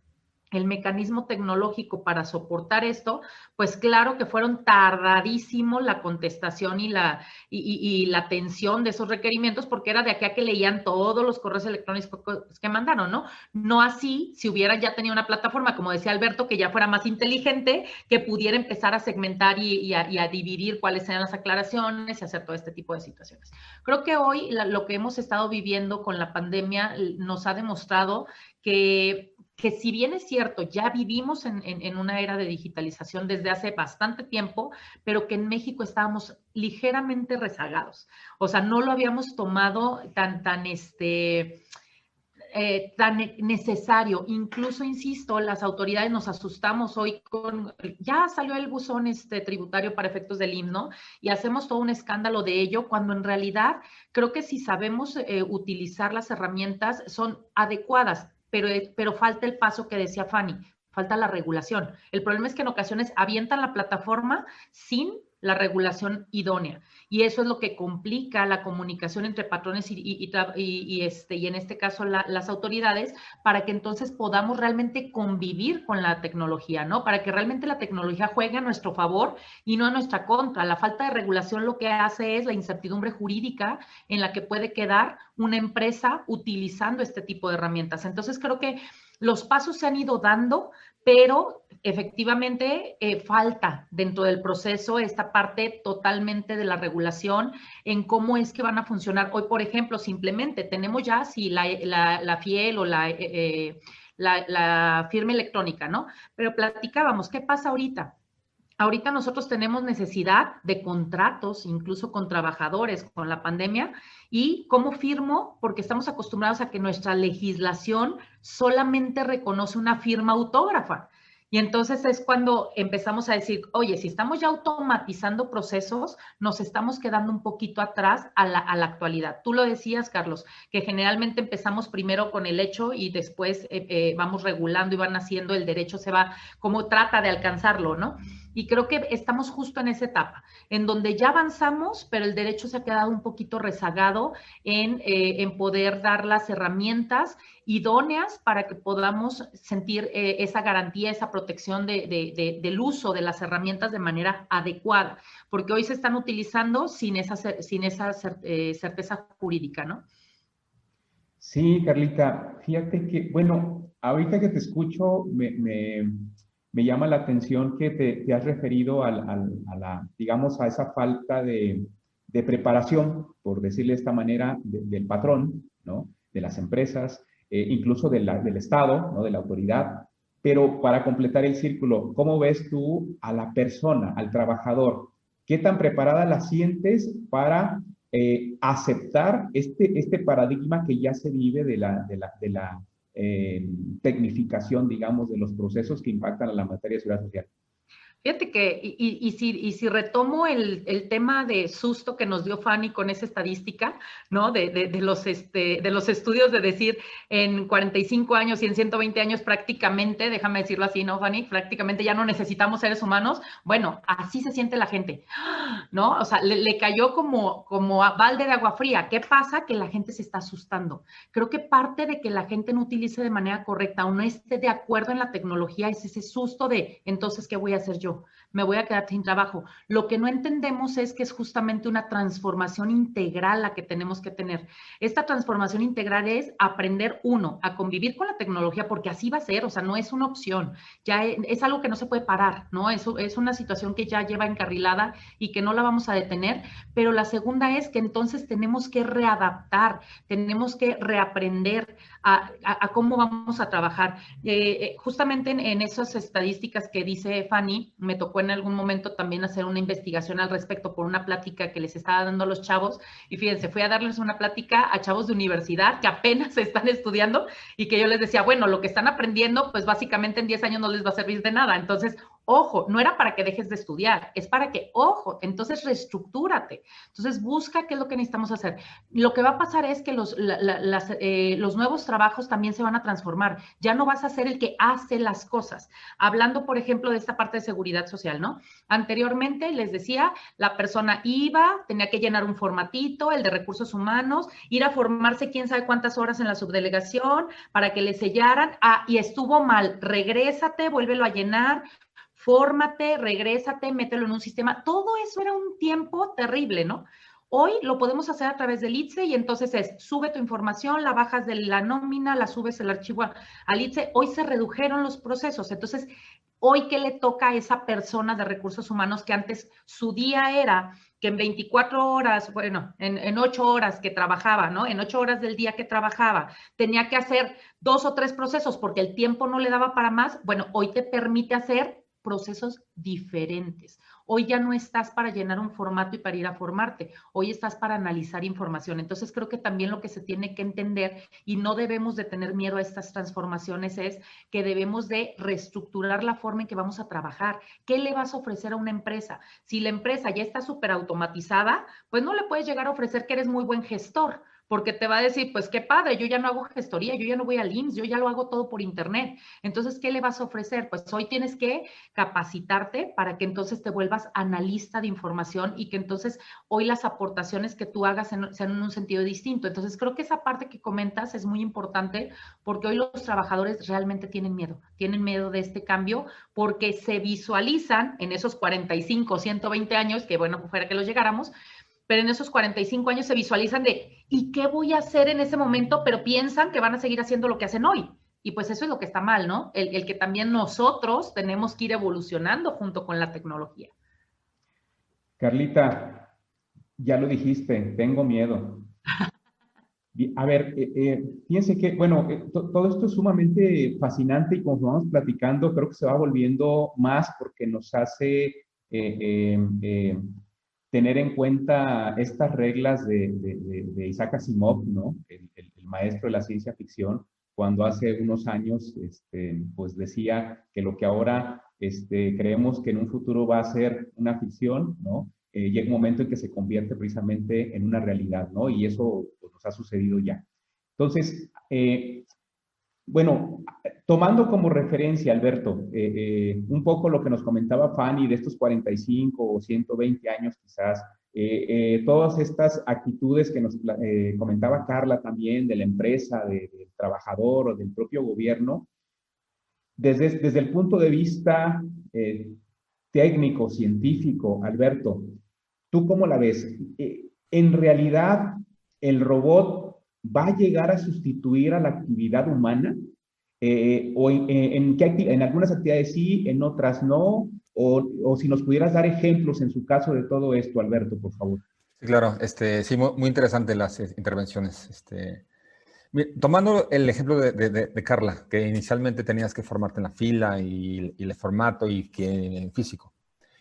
el mecanismo tecnológico para soportar esto, pues claro que fueron tardadísimo la contestación y la, y, la atención de esos requerimientos, porque era de aquí a que leían todos los correos electrónicos que mandaron, ¿no? No así si hubiera ya tenido una plataforma, como decía Alberto, que ya fuera más inteligente, que pudiera empezar a segmentar y, a, dividir cuáles eran las aclaraciones y hacer todo este tipo de situaciones. Creo que hoy lo que hemos estado viviendo con la pandemia nos ha demostrado que que si bien es cierto, ya vivimos en, una era de digitalización desde hace bastante tiempo, pero que en México estábamos ligeramente rezagados. O sea, no lo habíamos tomado tan, tan, este, eh, tan necesario. Incluso, insisto, las autoridades nos asustamos hoy con, ya salió el buzón este, tributario para efectos del himno y hacemos todo un escándalo de ello, cuando en realidad creo que si sabemos eh, utilizar las herramientas son adecuadas pero, pero falta el paso que decía Fanny, falta la regulación. El problema es que en ocasiones avientan la plataforma sin la regulación idónea. Y eso es lo que complica la comunicación entre patrones y, este, y en este caso las autoridades para que entonces podamos realmente convivir con la tecnología, ¿no? Para que realmente la tecnología juegue a nuestro favor y no a nuestra contra. La falta de regulación lo que hace es la incertidumbre jurídica en la que puede quedar una empresa utilizando este tipo de herramientas. Entonces creo que los pasos se han ido dando, pero efectivamente eh, falta dentro del proceso esta parte totalmente de la regulación en cómo es que van a funcionar. Hoy, por ejemplo, simplemente tenemos ya si la, la, FIEL o la, eh, eh, la, la firma electrónica, ¿no? Pero platicábamos, ¿qué pasa ahorita? Ahorita nosotros tenemos necesidad de contratos, incluso con trabajadores, con la pandemia. ¿Y cómo firmo? Porque estamos acostumbrados a que nuestra legislación solamente reconoce una firma autógrafa. Y entonces es cuando empezamos a decir, oye, si estamos ya automatizando procesos, nos estamos quedando un poquito atrás a la, actualidad. Tú lo decías, Carlos, que generalmente empezamos primero con el hecho y después eh, eh, vamos regulando y van haciendo, el derecho se va, como trata de alcanzarlo, ¿no? Y creo que estamos justo en esa etapa, en donde ya avanzamos, pero el derecho se ha quedado un poquito rezagado en, eh, en poder dar las herramientas idóneas para que podamos sentir eh, esa garantía, esa protección de, del uso de las herramientas de manera adecuada, porque hoy se están utilizando sin esa, sin esa eh, certeza jurídica, ¿no? Sí, Carlita, fíjate que, bueno, ahorita que te escucho, me me llama la atención que te, has referido a la, digamos, a esa falta de, preparación, por decirle de esta manera, del patrón, ¿no? De las empresas, eh, incluso del Estado, ¿no? De la autoridad. Pero para completar el círculo, ¿cómo ves tú a la persona, al trabajador? ¿Qué tan preparada la sientes para eh, aceptar este, este paradigma que ya se vive de la, de la, de la eh, tecnificación, digamos, de los procesos que impactan a la materia de seguridad social. Fíjate que, y, si, si, retomo el, tema de susto que nos dio Fanny con esa estadística, ¿no? De, los, este, de los estudios de decir en 45 años y en 120 años prácticamente, déjame decirlo así, ¿no, Fanny? Prácticamente ya no necesitamos seres humanos. Bueno, así se siente la gente, ¿no? O sea, le, cayó como, como a balde de agua fría. ¿Qué pasa? Que la gente se está asustando. Creo que parte de que la gente no utilice de manera correcta o no esté de acuerdo en la tecnología es ese susto de, entonces, ¿qué voy a hacer yo? Me voy a quedar sin trabajo. Lo que no entendemos es que es justamente una transformación integral la que tenemos que tener. Esta transformación integral es aprender, uno, a convivir con la tecnología, porque así va a ser, o sea, no es una opción, ya es, algo que no se puede parar, ¿no? Es, es una situación que ya lleva encarrilada y que no la vamos a detener, pero la segunda es que entonces tenemos que readaptar, tenemos que reaprender a, cómo vamos a trabajar. Eh, eh, justamente en, esas estadísticas que dice Fanny, me tocó en algún momento también hacer una investigación al respecto por una plática que les estaba dando a los chavos. Y fíjense, fui a darles una plática a chavos de universidad que apenas [laughs] están estudiando y que yo les decía, bueno, lo que están aprendiendo, pues básicamente en 10 años no les va a servir de nada. Entonces, Ojo, no era para que dejes de estudiar, es para que, ojo, entonces reestructúrate. Entonces busca qué es lo que necesitamos hacer. Lo que va a pasar es que los, eh, los nuevos trabajos también se van a transformar. Ya no vas a ser el que hace las cosas. Hablando, por ejemplo, de esta parte de seguridad social, ¿no? Anteriormente les decía, la persona iba, tenía que llenar un formatito, el de recursos humanos, ir a formarse quién sabe cuántas horas en la subdelegación para que le sellaran. Ah, y estuvo mal, regrésate, vuélvelo a llenar fórmate, regrésate, mételo en un sistema. Todo eso era un tiempo terrible, ¿no? Hoy lo podemos hacer a través del ITSE y entonces es, sube tu información, la bajas de la nómina, la subes el archivo al ITSE. Hoy se redujeron los procesos. Entonces, hoy, ¿qué le toca a esa persona de recursos humanos que antes su día era que en 24 horas, bueno, en, en 8 horas que trabajaba, ¿no? En 8 horas del día que trabajaba, tenía que hacer dos o tres procesos porque el tiempo no le daba para más. Bueno, hoy te permite hacer procesos diferentes. Hoy ya no estás para llenar un formato y para ir a formarte, hoy estás para analizar información. Entonces creo que también lo que se tiene que entender y no debemos de tener miedo a estas transformaciones es que debemos de reestructurar la forma en que vamos a trabajar. ¿Qué le vas a ofrecer a una empresa? Si la empresa ya está súper automatizada, pues no le puedes llegar a ofrecer que eres muy buen gestor porque te va a decir, pues qué padre, yo ya no hago gestoría, yo ya no voy al IMSS, yo ya lo hago todo por internet. Entonces, ¿qué le vas a ofrecer? Pues hoy tienes que capacitarte para que entonces te vuelvas analista de información y que entonces hoy las aportaciones que tú hagas sean en un sentido distinto. Entonces, creo que esa parte que comentas es muy importante porque hoy los trabajadores realmente tienen miedo, tienen miedo de este cambio porque se visualizan en esos 45, 120 años, que bueno, fuera que los llegáramos, pero en esos 45 años se visualizan de, ¿y qué voy a hacer en ese momento? Pero piensan que van a seguir haciendo lo que hacen hoy. Y pues eso es lo que está mal, ¿no? El, que también nosotros tenemos que ir evolucionando junto con la tecnología. Carlita, ya lo dijiste, tengo miedo. [laughs] A ver, eh, eh, fíjense que, bueno, eh, todo esto es sumamente fascinante y como vamos platicando, creo que se va volviendo más porque nos hace tener en cuenta estas reglas de, Isaac Asimov, ¿no? El, maestro de la ciencia ficción, cuando hace unos años, este, pues decía que lo que ahora este, creemos que en un futuro va a ser una ficción, ¿no? Eh, llega un momento en que se convierte precisamente en una realidad, ¿no? Y eso pues, nos ha sucedido ya. Entonces, eh, bueno, tomando como referencia, Alberto, eh, eh, un poco lo que nos comentaba Fanny de estos 45 o 120 años quizás, eh, todas estas actitudes que nos comentaba Carla también de la empresa, del trabajador o del propio gobierno, desde, desde el punto de vista técnico, científico, Alberto, ¿tú cómo la ves? en realidad, el robot va a llegar a sustituir a la actividad humana? Eh, ¿O en, en, en, algunas actividades sí, en otras no? O, o, si nos pudieras dar ejemplos en su caso de todo esto, Alberto, por favor. Sí, claro, este, sí, muy, interesante las eh, intervenciones. Este, tomando el ejemplo de, de, de, Carla, que inicialmente tenías que formarte en la fila y, y el formato y que en físico,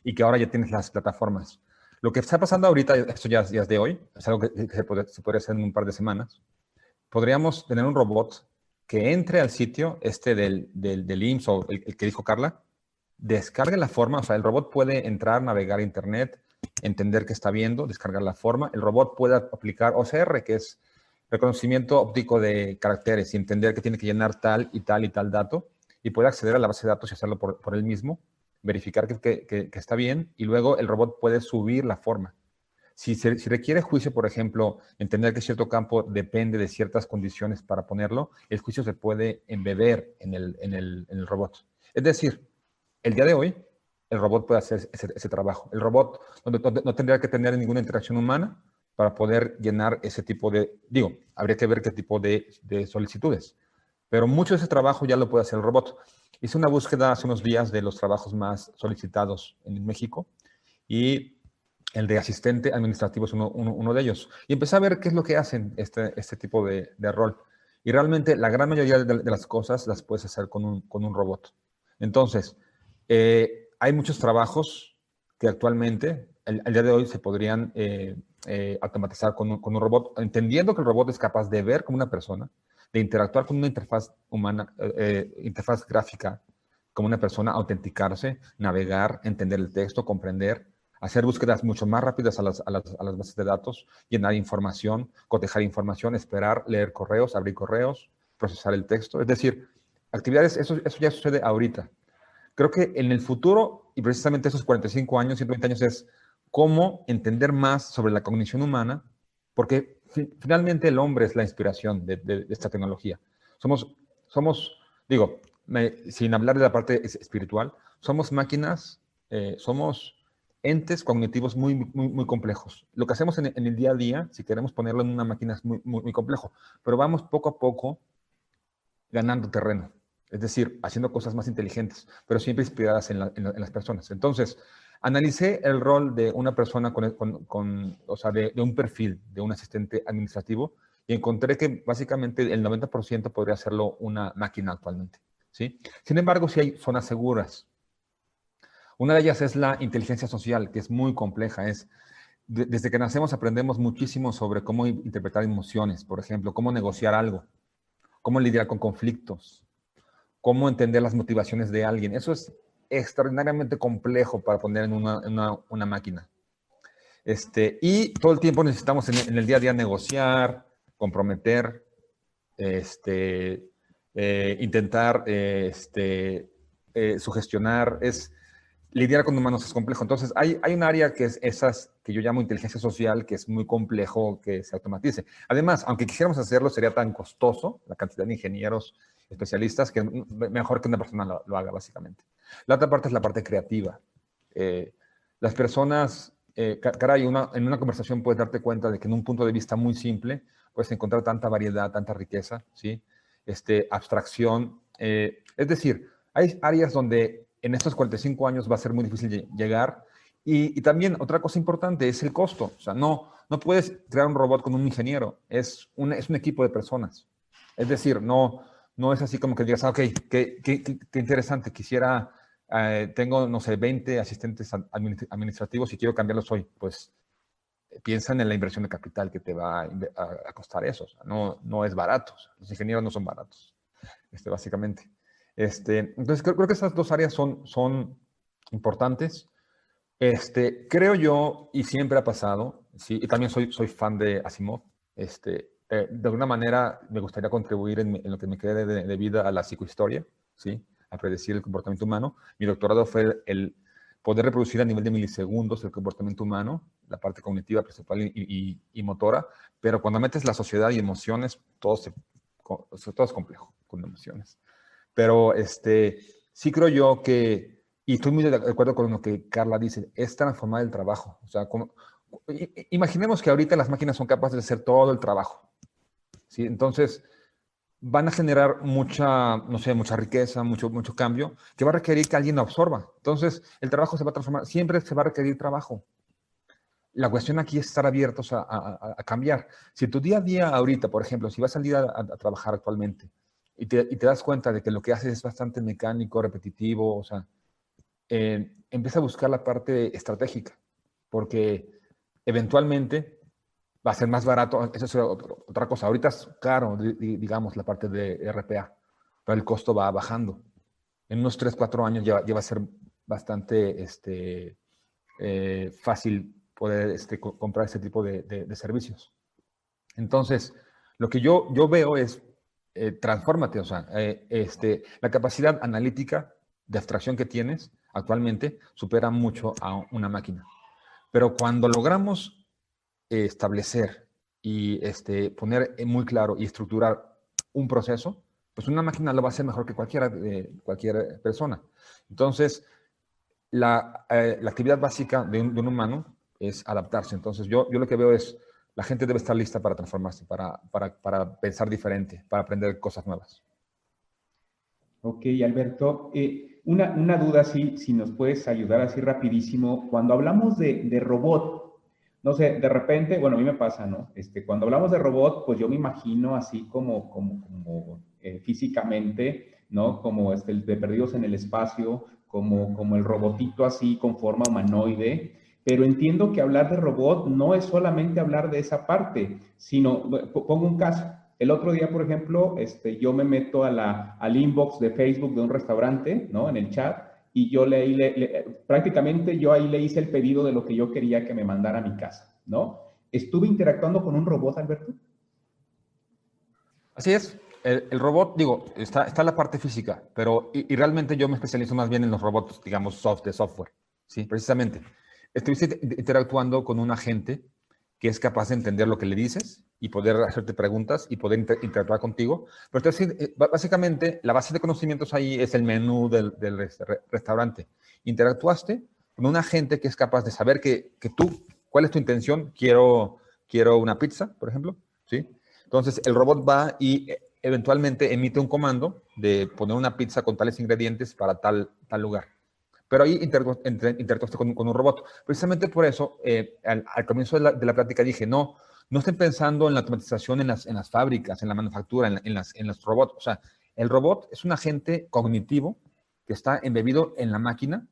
y que ahora ya tienes las plataformas. Lo que está pasando ahorita, esto ya, es de hoy, es algo que, se, puede, se, hacer en un par de semanas. Podríamos tener un robot que entre al sitio este del, del, del IMSS o el, que dijo Carla, descargue la forma, o sea, el robot puede entrar, navegar a Internet, entender qué está viendo, descargar la forma. El robot puede aplicar OCR, que es reconocimiento óptico de caracteres y entender que tiene que llenar tal y tal y tal dato y puede acceder a la base de datos y hacerlo por, por él mismo verificar que, está bien y luego el robot puede subir la forma. Si, si, requiere juicio, por ejemplo, entender que cierto campo depende de ciertas condiciones para ponerlo, el juicio se puede embeber en el, en el, en el robot. Es decir, el día de hoy, el robot puede hacer ese, trabajo. El robot no, no, tendría que tener ninguna interacción humana para poder llenar ese tipo de, digo, habría que ver qué tipo de, de solicitudes, pero mucho de ese trabajo ya lo puede hacer el robot. Hice una búsqueda hace unos días de los trabajos más solicitados en México y el de asistente administrativo es uno, uno, de ellos. Y empecé a ver qué es lo que hacen este, este tipo de, de rol. Y realmente la gran mayoría de, de, las cosas las puedes hacer con un, con un robot. Entonces, eh, hay muchos trabajos que actualmente, al, día de hoy, se podrían eh, eh, automatizar con un, con un robot, entendiendo que el robot es capaz de ver como una persona, de interactuar con una interfaz humana, eh, eh, interfaz gráfica como una persona, autenticarse, navegar, entender el texto, comprender, hacer búsquedas mucho más rápidas a las, a, las, a las, bases de datos, llenar información, cotejar información, esperar, leer correos, abrir correos, procesar el texto. Es decir, actividades, eso, eso ya sucede ahorita. Creo que en el futuro, y precisamente esos 45 años, 120 años, es cómo entender más sobre la cognición humana, porque finalmente el hombre es la inspiración de, esta tecnología. Somos, digo, sin hablar de la parte espiritual, somos máquinas, eh, somos entes cognitivos muy, muy, muy, complejos. Lo que hacemos en, el día a día, si queremos ponerlo en una máquina, es muy, muy, muy complejo, pero vamos poco a poco ganando terreno. Es decir, haciendo cosas más inteligentes, pero siempre inspiradas en las personas. Entonces, analicé el rol de una persona con, con, con o sea, de, de, un perfil de un asistente administrativo y encontré que básicamente el 90% podría hacerlo una máquina actualmente. ¿sí? Sin embargo, sí hay zonas seguras. Una de ellas es la inteligencia social, que es muy compleja. Es, de, desde que nacemos aprendemos muchísimo sobre cómo interpretar emociones, por ejemplo, cómo negociar algo, cómo lidiar con conflictos, cómo entender las motivaciones de alguien. Eso es extraordinariamente complejo para poner en una, una, máquina. Este, y todo el tiempo necesitamos en, en, el día a día negociar, comprometer, este, eh, intentar eh, este, eh, sugestionar, es lidiar con humanos es complejo. Entonces, hay, hay un área que es esas que yo llamo inteligencia social, que es muy complejo que se automatice. Además, aunque quisiéramos hacerlo, sería tan costoso la cantidad de ingenieros especialistas que mejor que una persona lo, haga, básicamente. La otra parte es la parte creativa. Eh, las personas, eh, caray, una, en una conversación puedes darte cuenta de que en un punto de vista muy simple puedes encontrar tanta variedad, tanta riqueza, ¿sí? Este, abstracción. Eh, es decir, hay áreas donde en estos 45 años va a ser muy difícil llegar. Y, y, también otra cosa importante es el costo. O sea, no, no puedes crear un robot con un ingeniero. Es un, es un equipo de personas. Es decir, no, no es así como que digas, ah, ok, qué, qué, qué interesante, quisiera, eh, tengo, no sé, 20 asistentes administrativos y quiero cambiarlos hoy. Pues piensan en la inversión de capital que te va a, a costar eso. O sea, no, no es barato. O sea, los ingenieros no son baratos, este, básicamente. Este, entonces, creo, creo, que esas dos áreas son, son importantes. Este, creo yo, y siempre ha pasado, ¿sí? y también soy, soy fan de Asimov, este, eh, de alguna manera me gustaría contribuir en, lo que me quede de, de, vida a la psicohistoria, ¿sí? a predecir el comportamiento humano. Mi doctorado fue el poder reproducir a nivel de milisegundos el comportamiento humano, la parte cognitiva, principal y, y, y motora, pero cuando metes la sociedad y emociones, todo, se, todo es complejo con emociones. Pero este, sí creo yo que, y estoy muy de acuerdo con lo que Carla dice, es transformar el trabajo. O sea, como, imaginemos que ahorita las máquinas son capaces de hacer todo el trabajo. ¿Sí? Entonces, van a generar mucha, no sé, mucha riqueza, mucho, mucho cambio, que va a requerir que alguien lo absorba. Entonces, el trabajo se va a transformar, siempre se va a requerir trabajo. La cuestión aquí es estar abiertos a, cambiar. Si tu día a día ahorita, por ejemplo, si vas a salir a, trabajar actualmente y te, y te, das cuenta de que lo que haces es bastante mecánico, repetitivo, o sea, eh, empieza a buscar la parte estratégica, porque eventualmente va a ser más barato, eso es otra cosa, ahorita es caro, digamos, la parte de RPA, pero el costo va bajando. En unos 3, 4 años ya, ya va a ser bastante este, eh, fácil poder este, comprar ese tipo de, de, de, servicios. Entonces, lo que yo, yo veo es, eh, transfórmate, o sea, eh, este, la capacidad analítica de abstracción que tienes actualmente supera mucho a una máquina. Pero cuando logramos establecer y este, poner muy claro y estructurar un proceso, pues una máquina lo va a hacer mejor que cualquiera, eh, cualquier persona. Entonces, la, eh, la actividad básica de un, de un, humano es adaptarse. Entonces, yo, yo lo que veo es, la gente debe estar lista para transformarse, para, para, para pensar diferente, para aprender cosas nuevas. Ok, Alberto. Eh, una, una, duda, sí, si nos puedes ayudar así rapidísimo. Cuando hablamos de, de robot, no sé, de repente, bueno, a mí me pasa, ¿no? Este, cuando hablamos de robot, pues yo me imagino así como, como, como eh, físicamente, ¿no? Como este, de perdidos en el espacio, como, como el robotito así con forma humanoide. Pero entiendo que hablar de robot no es solamente hablar de esa parte, sino, pongo un caso, El otro día, por ejemplo, este, yo me meto a la, al inbox de Facebook de un restaurante, ¿no? En el chat, y yo le, le, prácticamente yo ahí le hice el pedido de lo que yo quería que me mandara a mi casa, ¿no? ¿Estuve interactuando con un robot, Alberto? Así es. El, robot, digo, está, está la parte física, pero y, realmente yo me especializo más bien en los robots, digamos, soft, de software. Sí, precisamente. Estuviste interactuando con un agente que es capaz de entender lo que le dices y poder hacerte preguntas y poder interactuar contigo. Pero eh, básicamente, la base de conocimientos ahí es el menú del, restaurante. Interactuaste con un agente que es capaz de saber que, que, tú, cuál es tu intención, quiero, quiero una pizza, por ejemplo, ¿sí? Entonces, el robot va y eh, eventualmente emite un comando de poner una pizza con tales ingredientes para tal, tal lugar. Pero ahí interactuaste con, con, un robot. Precisamente por eso, eh, al, comienzo de la, de la, plática dije, no, no estén pensando en la automatización en las, en las fábricas, en la manufactura, en, las, en los robots. O sea, el robot es un agente cognitivo que está embebido en la máquina,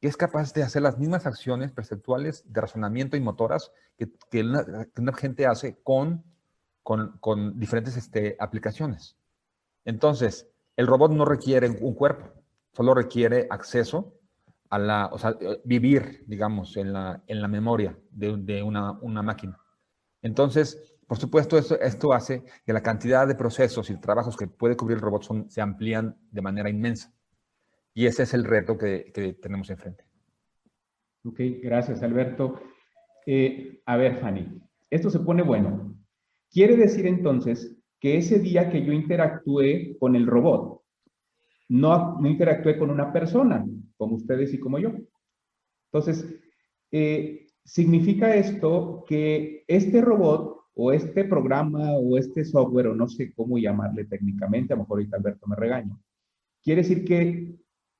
que es capaz de hacer las mismas acciones perceptuales de razonamiento y motoras que, que, una, que una, gente hace con, con, con diferentes este, aplicaciones. Entonces, el robot no requiere un cuerpo, solo requiere acceso a la, o sea, vivir, digamos, en la, en la memoria de, de una, una máquina. Entonces, por supuesto, esto, esto hace que la cantidad de procesos y trabajos que puede cubrir el robot se amplían de manera inmensa. Y ese es el reto que, que tenemos enfrente. Ok, gracias, Alberto. Eh, a ver, Fanny, esto se pone bueno. Quiere decir entonces que ese día que yo interactué con el robot, no, no interactué con una persona, como ustedes y como yo. Entonces, eh, significa esto que este robot o este programa o este software, o no sé cómo llamarle técnicamente, a lo mejor ahorita Alberto me regaña, quiere decir que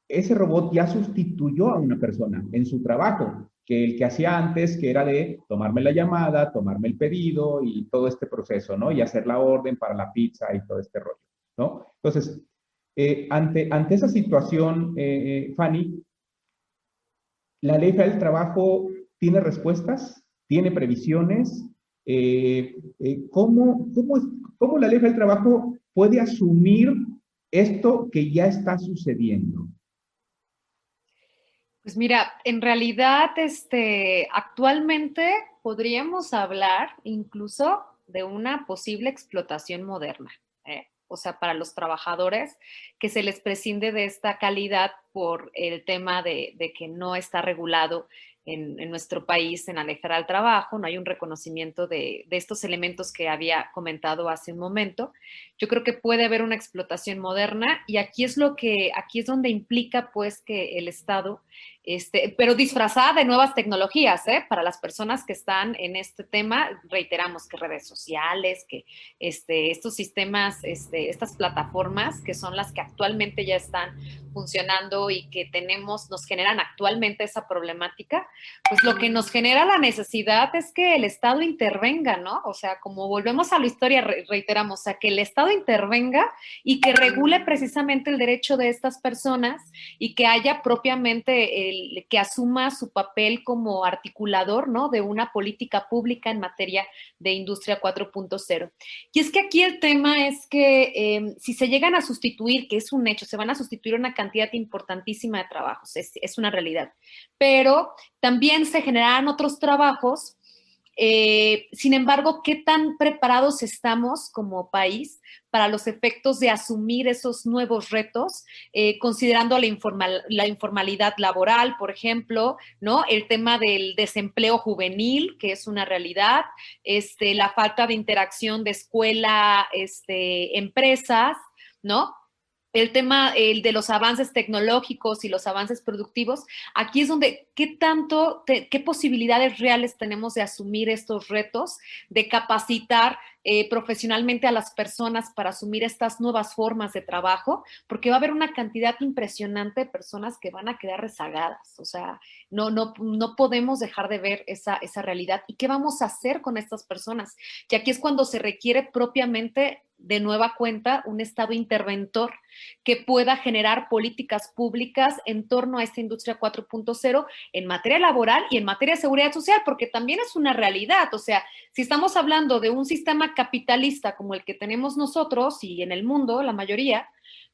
ese robot ya sustituyó a una persona en su trabajo, que el que hacía antes, que era de tomarme la llamada, tomarme el pedido y todo este proceso, ¿no? Y hacer la orden para la pizza y todo este rollo, ¿no? Entonces, eh, ante, ante esa situación, eh, eh, Fanny, la ley del trabajo tiene respuestas, tiene previsiones. ¿cómo, cómo, ¿Cómo la ley del trabajo puede asumir esto que ya está sucediendo? Pues mira, en realidad, este, actualmente podríamos hablar incluso de una posible explotación moderna. O sea, para los trabajadores, que se les prescinde de esta calidad por el tema de, de que no está regulado en, nuestro país en alejar al trabajo, no hay un reconocimiento de, de, estos elementos que había comentado hace un momento. Yo creo que puede haber una explotación moderna y aquí es lo que, aquí es donde implica pues que el Estado este, pero disfrazada de nuevas tecnologías, ¿eh? Para las personas que están en este tema, reiteramos que redes sociales, que este, estos sistemas, este, estas plataformas que son las que actualmente ya están funcionando y que tenemos, nos generan actualmente esa problemática, pues lo que nos genera la necesidad es que el Estado intervenga, ¿no? O sea, como volvemos a la historia, reiteramos, o sea, que el Estado intervenga y que regule precisamente el derecho de estas personas y que haya propiamente que asuma su papel como articulador, ¿no? De una política pública en materia de industria 4.0. Y es que aquí el tema es que em, si se llegan a sustituir, que es un hecho, se van a sustituir una cantidad importantísima de trabajos, es, es una realidad, pero también se generarán otros trabajos eh, sin embargo, ¿qué tan preparados estamos como país para los efectos de asumir esos nuevos retos, eh, considerando la, informal, la, informalidad laboral, por ejemplo, ¿no? El tema del desempleo juvenil, que es una realidad, este, la falta de interacción de escuela, este, empresas, ¿no? El tema el de los avances tecnológicos y los avances productivos, aquí es donde qué tanto, qué posibilidades reales tenemos de asumir estos retos, de capacitar eh, profesionalmente a las personas para asumir estas nuevas formas de trabajo, porque va a haber una cantidad impresionante de personas que van a quedar rezagadas. O sea, no, no, no podemos dejar de ver esa, esa realidad. ¿Y qué vamos a hacer con estas personas? Y aquí es cuando se requiere propiamente de nueva cuenta un Estado interventor que pueda generar políticas públicas en torno a esta industria 4.0 en materia laboral y en materia de seguridad social, porque también es una realidad. O sea, si estamos hablando de un sistema capitalista como el que tenemos nosotros y en el mundo, la mayoría,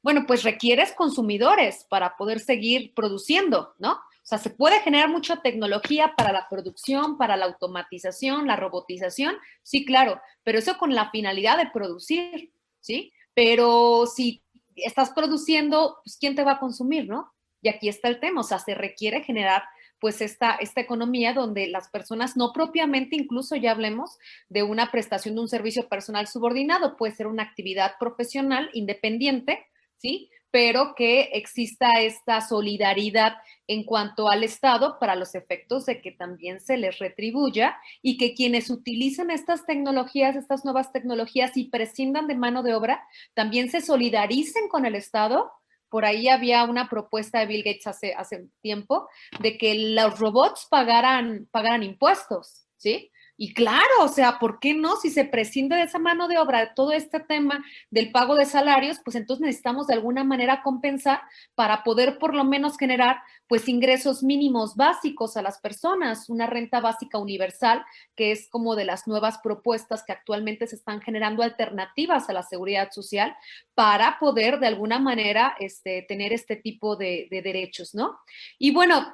bueno, pues requieres consumidores para poder seguir produciendo, ¿no? O sea, se puede generar mucha tecnología para la producción, para la automatización, la robotización, sí, claro, pero eso con la finalidad de producir, ¿sí? Pero si estás produciendo, pues ¿quién te va a consumir, no? Y aquí está el tema, o sea, se requiere generar pues esta, esta economía donde las personas no propiamente, incluso ya hablemos de una prestación de un servicio personal subordinado, puede ser una actividad profesional independiente, ¿sí? Pero que exista esta solidaridad en cuanto al Estado para los efectos de que también se les retribuya y que quienes utilicen estas tecnologías, estas nuevas tecnologías y prescindan de mano de obra, también se solidaricen con el Estado. Por ahí había una propuesta de Bill Gates hace, hace tiempo de que los robots pagaran, pagaran impuestos, ¿sí? Y claro, o sea, ¿por qué no? Si se prescinde de esa mano de obra, de todo este tema del pago de salarios, pues entonces necesitamos de alguna manera compensar para poder por lo menos generar pues ingresos mínimos básicos a las personas, una renta básica universal, que es como de las nuevas propuestas que actualmente se están generando alternativas a la seguridad social para poder de alguna manera este, tener este tipo de, de derechos, ¿no? Y bueno,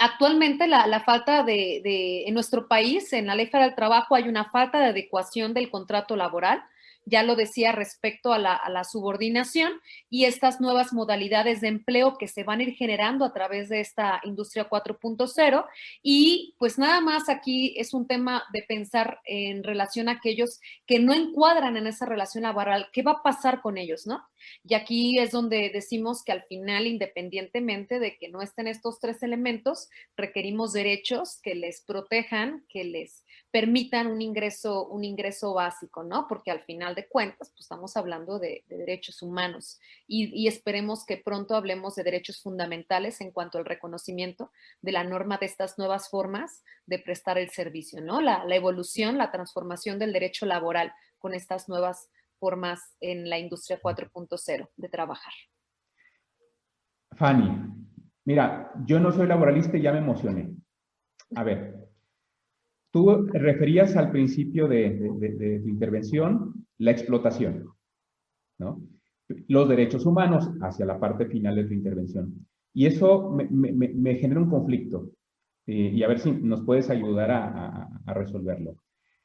actualmente la, falta de, en nuestro país, en la ley federal del trabajo, hay una falta de adecuación del contrato laboral ya lo decía respecto a la, subordinación y estas nuevas modalidades de empleo que se van a ir generando a través de esta industria 4.0. Y pues nada más aquí es un tema de pensar en relación a aquellos que no encuadran en esa relación laboral, ¿qué va a pasar con ellos, no? Y aquí es donde decimos que al final, independientemente de que no estén estos tres elementos, requerimos derechos que les protejan, que les permitan un ingreso, un ingreso básico, ¿no? Porque al final de cuentas, pues estamos hablando de, derechos humanos y, esperemos que pronto hablemos de derechos fundamentales en cuanto al reconocimiento de la norma de estas nuevas formas de prestar el servicio, ¿no? La, la evolución, la transformación del derecho laboral con estas nuevas formas en la industria 4.0 de trabajar. Fanny, mira, yo no soy laboralista y ya me emocioné. A ver, Tú referías al principio de, tu intervención la explotación. Los derechos humanos hacia la parte final de tu intervención. Y eso me, genera un conflicto. Eh, y a ver si nos puedes ayudar a, a resolverlo.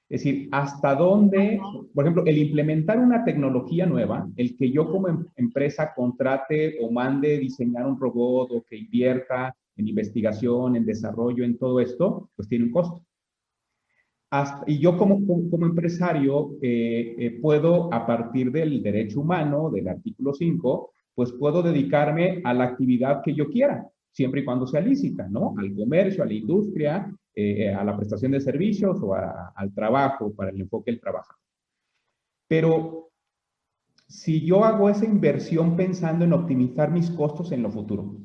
Es decir, hasta dónde, por ejemplo, el implementar una tecnología nueva, el que yo como em, empresa contrate o mande diseñar un robot o que invierta en investigación, en desarrollo, en todo esto, pues tiene un costo y yo como, como, empresario eh, eh, puedo, a partir del derecho humano, del artículo 5, pues puedo dedicarme a la actividad que yo quiera, siempre y cuando sea lícita, ¿no? Al comercio, a la industria, eh, a la prestación de servicios o al trabajo, para el enfoque del trabajo. Pero si yo hago esa inversión pensando en optimizar mis costos en lo futuro,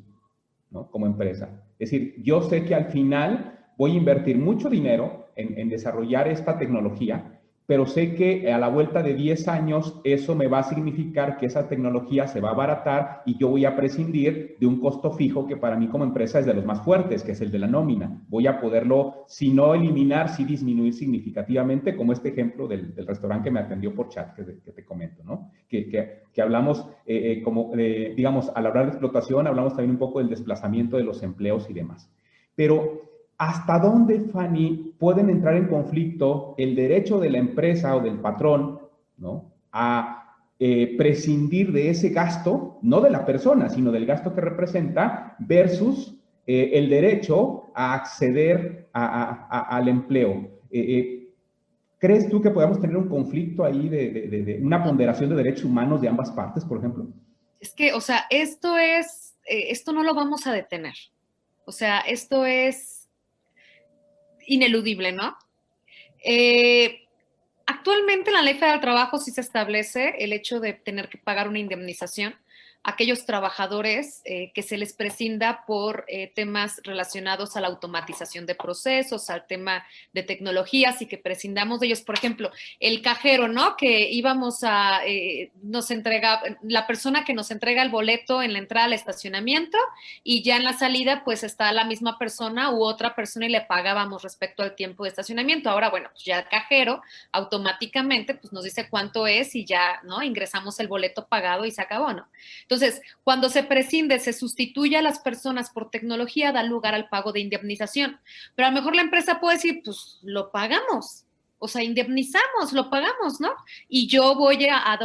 ¿no? Como empresa. Es decir, yo sé que al final voy a invertir mucho dinero en, desarrollar esta tecnología, pero sé que a la vuelta de 10 años eso me va a significar que esa tecnología se va a abaratar y yo voy a prescindir de un costo fijo que para mí como empresa es de los más fuertes, que es el de la nómina. Voy a poderlo, si no eliminar, si disminuir significativamente, como este ejemplo del, restaurante que me atendió por chat que, te comento, ¿no? Que, que, hablamos, eh, eh, como, digamos, al hablar de explotación, hablamos también un poco del desplazamiento de los empleos y demás. Pero ¿Hasta dónde, Fanny, pueden entrar en conflicto el derecho de la empresa o del patrón ¿no? a eh, prescindir de ese gasto, no de la persona, sino del gasto que representa, versus eh, el derecho a acceder al empleo? Eh, ¿Crees tú que podamos tener un conflicto ahí de, una ponderación de derechos humanos de ambas partes, por ejemplo? Es que, o sea, esto es, esto no lo vamos a detener. O sea, esto es ineludible, ¿no? Eh, actualmente en la Ley Federal del Trabajo sí se establece el hecho de tener que pagar una indemnización aquellos trabajadores eh, que se les prescinda por eh, temas relacionados a la automatización de procesos, al tema de tecnologías y que prescindamos de ellos. Por ejemplo, el cajero, ¿no? Que íbamos a, eh, nos entrega, la persona que nos entrega el boleto en la entrada al estacionamiento y ya en la salida pues está la misma persona u otra persona y le pagábamos respecto al tiempo de estacionamiento. Ahora, bueno, pues ya el cajero automáticamente pues nos dice cuánto es y ya, ¿no? Ingresamos el boleto pagado y se acabó, ¿no? Entonces, cuando se prescinde, se sustituye a las personas por tecnología, da lugar al pago de indemnización. Pero a lo mejor la empresa puede decir, pues lo pagamos. O sea, indemnizamos, lo pagamos, ¿no? Y yo voy a,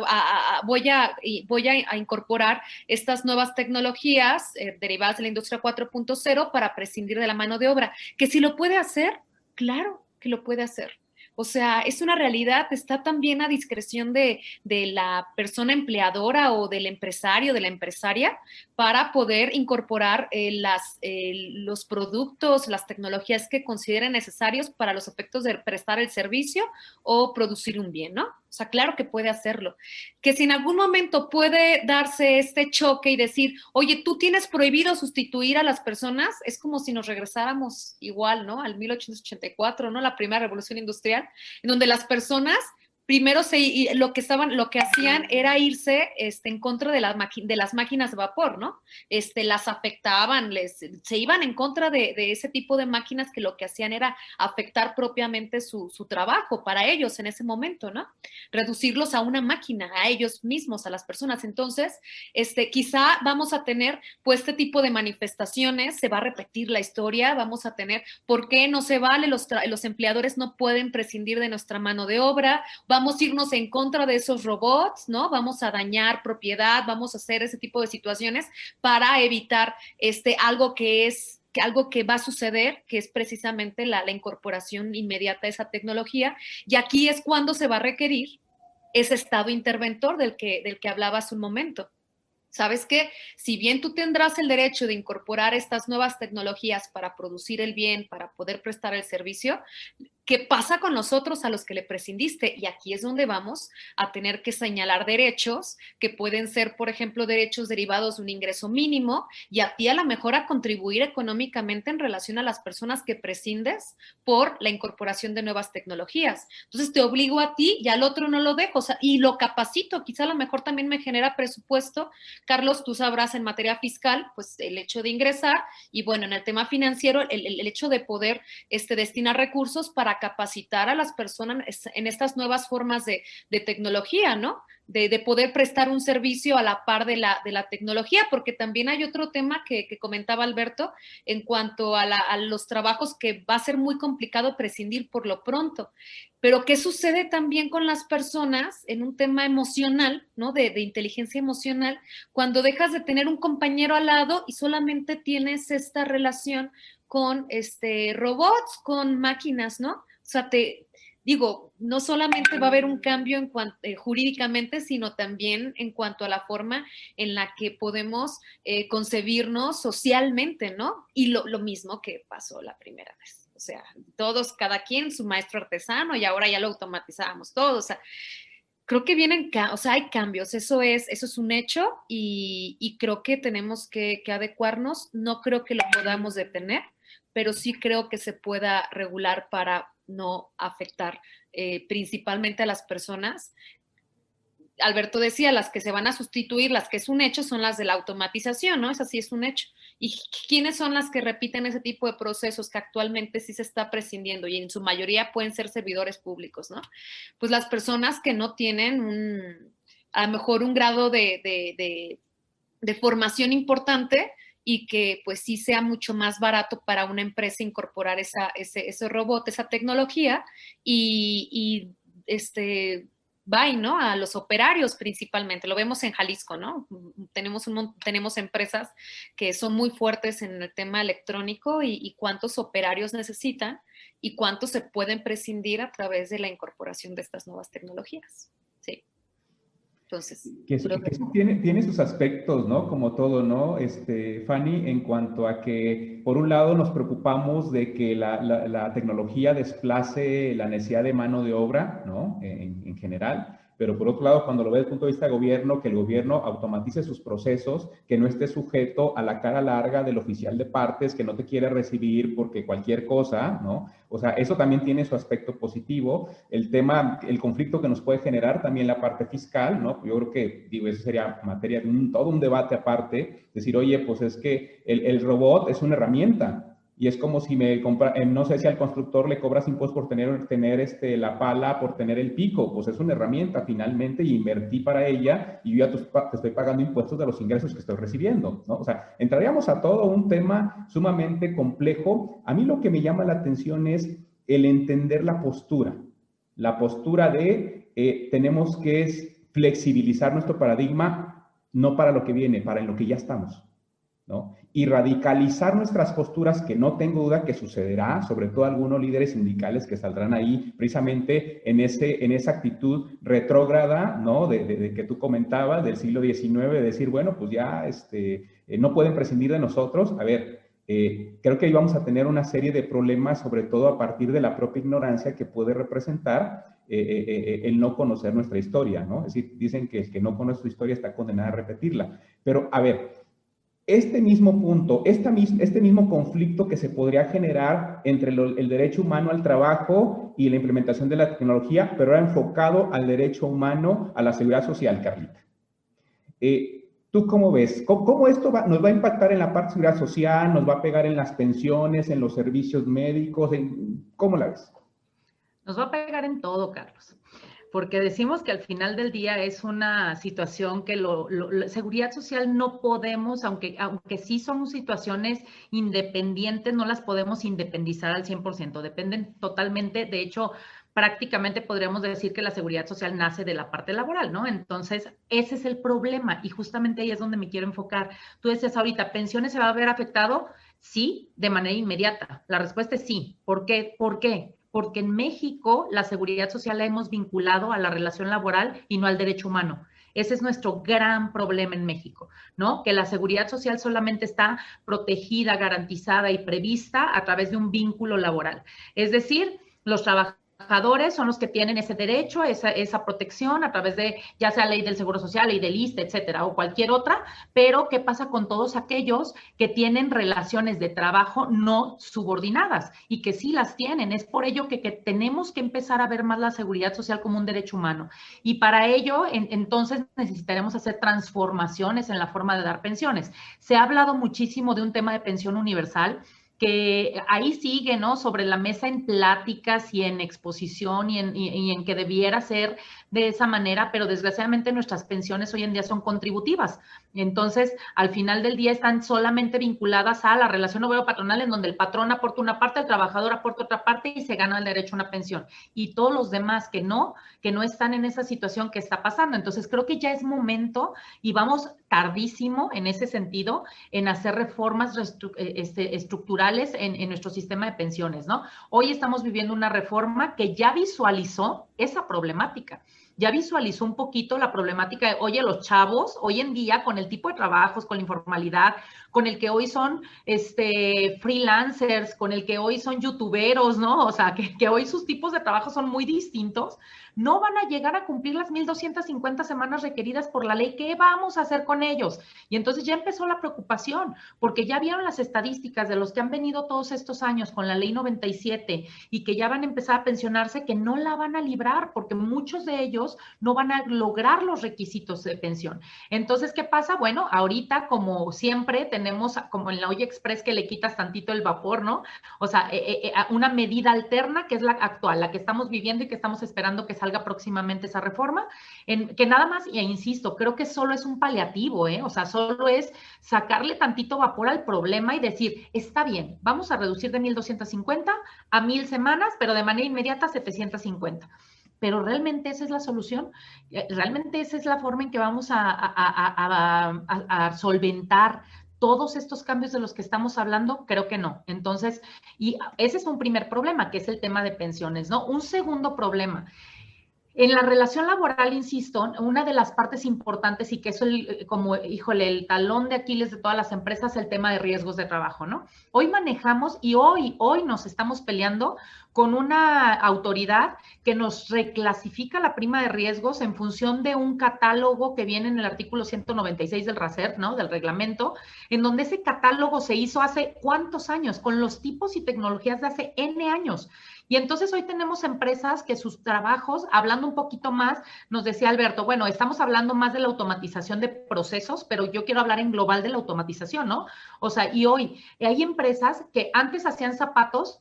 voy a, voy a, incorporar estas nuevas tecnologías eh, derivadas de la industria 4.0 para prescindir de la mano de obra. Que si lo puede hacer, claro que lo puede hacer. O sea, es una realidad, está también a discreción de, la persona empleadora o del empresario, de la empresaria, para poder incorporar eh, las, eh, los productos, las tecnologías que consideren necesarios para los efectos de prestar el servicio o producir un bien, ¿no? Sea, claro que puede hacerlo. Que si en algún momento puede darse este choque y decir, oye, tú tienes prohibido sustituir a las personas, es como si nos regresáramos igual, ¿no? Al 1884, ¿no? La primera revolución industrial, en donde las personas primero se, lo que estaban, lo que hacían era irse este, en contra de, las de las máquinas de vapor, ¿no? Este, las afectaban, les, se iban en contra de, ese tipo de máquinas que lo que hacían era afectar propiamente su, trabajo para ellos en ese momento, ¿no? Reducirlos a una máquina, a ellos mismos, a las personas. Entonces, este, quizá vamos a tener, pues, este tipo de manifestaciones, se va a repetir la historia, vamos a tener, ¿por qué no se vale? Los, los empleadores no pueden prescindir de nuestra mano de obra, vamos a irnos en contra de esos robots, ¿no? Vamos a dañar propiedad, vamos a hacer ese tipo de situaciones para evitar este, algo que es algo que va a suceder, que es precisamente la, incorporación inmediata de esa tecnología. Y aquí es cuando se va a requerir ese estado interventor del que, del que hablaba hace un momento. ¿Sabes qué? Si bien tú tendrás el derecho de incorporar estas nuevas tecnologías para producir el bien, para poder prestar el servicio, ¿Qué pasa con nosotros a los que le prescindiste? Y aquí es donde vamos a tener que señalar derechos que pueden ser, por ejemplo, derechos derivados de un ingreso mínimo y a ti a lo mejor a contribuir económicamente en relación a las personas que prescindes por la incorporación de nuevas tecnologías. Entonces te obligo a ti y al otro no lo dejo y lo capacito. Quizá a lo mejor también me genera presupuesto. Carlos, tú sabrás en materia fiscal, pues el hecho de ingresar y bueno, en el tema financiero, el, el hecho de poder este, destinar recursos para capacitar a las personas en estas nuevas formas de, tecnología, ¿no? De, poder prestar un servicio a la par de la, de la tecnología, porque también hay otro tema que, comentaba Alberto en cuanto a, los trabajos que va a ser muy complicado prescindir por lo pronto. Pero ¿qué sucede también con las personas en un tema emocional, ¿no? De, de, inteligencia emocional, cuando dejas de tener un compañero al lado y solamente tienes esta relación con este, robots, con máquinas, ¿no? O sea, te digo, no solamente va a haber un cambio en cuanto, eh, jurídicamente, sino también en cuanto a la forma en la que podemos eh, concebirnos socialmente, ¿no? Y lo, lo mismo que pasó la primera vez. O sea, todos, cada quien su maestro artesano y ahora ya lo automatizábamos todos. O sea, creo que vienen, o sea, hay cambios, eso es, eso es un hecho y, y creo que tenemos que, adecuarnos. No creo que lo podamos detener, pero sí creo que se pueda regular para no afectar eh, principalmente a las personas. Alberto decía, las que se van a sustituir, las que es un hecho, son las de la automatización, ¿no? Esa sí es un hecho. ¿Y quiénes son las que repiten ese tipo de procesos que actualmente sí se está prescindiendo y en su mayoría pueden ser servidores públicos, ¿no? Pues las personas que no tienen a lo mejor un grado de formación importante, y que pues sí sea mucho más barato para una empresa incorporar esa, ese, ese robot, esa tecnología y, y este, va, ¿no? A los operarios principalmente. Lo vemos en Jalisco, ¿no? Tenemos, un, tenemos empresas que son muy fuertes en el tema electrónico y, y, cuántos operarios necesitan y cuántos se pueden prescindir a través de la incorporación de estas nuevas tecnologías. Entonces, que, tiene, tiene, sus aspectos, ¿no? Como todo, ¿no? Este, Fanny, en cuanto a que, por un lado, nos preocupamos de que la, la, tecnología desplace la necesidad de mano de obra, ¿no? En, en, general. Pero por otro lado, cuando lo ve desde el punto de vista de gobierno, que el gobierno automatice sus procesos, que no esté sujeto a la cara larga del oficial de partes, que no te quiere recibir porque cualquier cosa, ¿no? O sea, eso también tiene su aspecto positivo. El tema, el conflicto que nos puede generar también la parte fiscal, ¿no? Yo creo que, digo, eso sería materia de un, todo un debate aparte. Decir, oye, pues es que el, el robot es una herramienta, y es como si me compra, eh, no sé si al constructor le cobras impuestos por tener, tener este, la pala, por tener el pico, pues es una herramienta finalmente y invertí para ella y yo ya te, estoy pagando impuestos de los ingresos que estoy recibiendo, ¿no? O sea, entraríamos a todo un tema sumamente complejo. A mí lo que me llama la atención es el entender la postura, la postura de eh, tenemos que flexibilizar nuestro paradigma no para lo que viene, para en lo que ya estamos. ¿No? Y radicalizar nuestras posturas, que no tengo duda que sucederá, sobre todo algunos líderes sindicales que saldrán ahí precisamente en, ese, en esa actitud retrógrada, ¿no? De, que tú comentabas del siglo XIX, de decir, bueno, pues ya este, eh, no pueden prescindir de nosotros. A ver, eh, creo que ahí vamos a tener una serie de problemas, sobre todo a partir de la propia ignorancia que puede representar eh, el no conocer nuestra historia, ¿no? Es decir, dicen que el que no conoce su historia está condenado a repetirla. Pero, a ver, este mismo punto, este mismo conflicto que se podría generar entre el derecho humano al trabajo y la implementación de la tecnología, pero era enfocado al derecho humano a la seguridad social, Carlita. Eh, ¿Tú cómo ves? ¿Cómo, esto nos va a impactar en la parte de seguridad social? ¿Nos va a pegar en las pensiones, en los servicios médicos? ¿Cómo la ves? Nos va a pegar en todo, Carlos porque decimos que al final del día es una situación que lo, la seguridad social no podemos, aunque, aunque sí son situaciones independientes, no las podemos independizar al 100%, dependen totalmente, de hecho, prácticamente podríamos decir que la seguridad social nace de la parte laboral, ¿no? Entonces, ese es el problema y justamente ahí es donde me quiero enfocar. Tú decías ahorita, ¿pensiones se va a ver afectado? Sí, de manera inmediata. La respuesta es sí. ¿Por qué? ¿Por qué? Porque en México la seguridad social la hemos vinculado a la relación laboral y no al derecho humano. Ese es nuestro gran problema en México, ¿no? Que la seguridad social solamente está protegida, garantizada y prevista a través de un vínculo laboral. Es decir, los trabajadores trabajadores son los que tienen ese derecho, esa, esa, protección a través de ya sea ley del Seguro Social, ley del ISTE, etcétera, o cualquier otra, pero ¿qué pasa con todos aquellos que tienen relaciones de trabajo no subordinadas y que sí las tienen? Es por ello que, que tenemos que empezar a ver más la seguridad social como un derecho humano. Y para ello, entonces necesitaremos hacer transformaciones en la forma de dar pensiones. Se ha hablado muchísimo de un tema de pensión universal que ahí sigue, ¿no? Sobre la mesa en pláticas y en exposición y en, y en, que debiera ser de esa manera, pero desgraciadamente nuestras pensiones hoy en día son contributivas. Entonces, al final del día están solamente vinculadas a la relación obrero-patronal en donde el patrón aporta una parte, el trabajador aporta otra parte y se gana el derecho a una pensión. Y todos los demás que no, que no están en esa situación que está pasando. Entonces, creo que ya es momento y vamos tardísimo en ese sentido en hacer reformas eh, este, estructurales en, en nuestro sistema de pensiones, ¿no? Hoy estamos viviendo una reforma que ya visualizó esa problemática. Ya visualizó un poquito la problemática de, oye, los chavos hoy en día con el tipo de trabajos, con la informalidad, con el que hoy son este, freelancers, con el que hoy son youtuberos, ¿no? O sea, que, que hoy sus tipos de trabajo son muy distintos, no van a llegar a cumplir las 1.250 semanas requeridas por la ley. ¿Qué vamos a hacer con ellos? Y entonces ya empezó la preocupación, porque ya vieron las estadísticas de los que han venido todos estos años con la ley 97 y que ya van a empezar a pensionarse, que no la van a librar, porque muchos de ellos no van a lograr los requisitos de pensión. Entonces, ¿qué pasa? Bueno, ahorita, como siempre, tenemos como en la olla express que le quitas tantito el vapor, ¿no? O sea, eh, eh, eh, una medida alterna que es la actual, la que estamos viviendo y que estamos esperando que salga próximamente esa reforma, en, que nada más, y insisto, creo que solo es un paliativo, ¿eh? o sea, solo es sacarle tantito vapor al problema y decir, está bien, vamos a reducir de 1.250 a 1.000 semanas, pero de manera inmediata 750 pero realmente esa es la solución, realmente esa es la forma en que vamos a, solventar todos estos cambios de los que estamos hablando, creo que no. Entonces, y ese es un primer problema, que es el tema de pensiones, ¿no? Un segundo problema En la relación laboral, insisto, una de las partes importantes y que es el, como, híjole, el talón de Aquiles de todas las empresas, el tema de riesgos de trabajo, ¿no? Hoy manejamos y hoy, hoy nos estamos peleando con una autoridad que nos reclasifica la prima de riesgos en función de un catálogo que viene en el artículo 196 del RACER, ¿no? Del reglamento, en donde ese catálogo se hizo hace cuántos años, con los tipos y tecnologías de hace N años. Y entonces hoy tenemos empresas que sus trabajos, hablando un poquito más, nos decía Alberto, bueno, estamos hablando más de la automatización de procesos, pero yo quiero hablar en global de la automatización, ¿no? O sea, y hoy hay empresas que antes hacían zapatos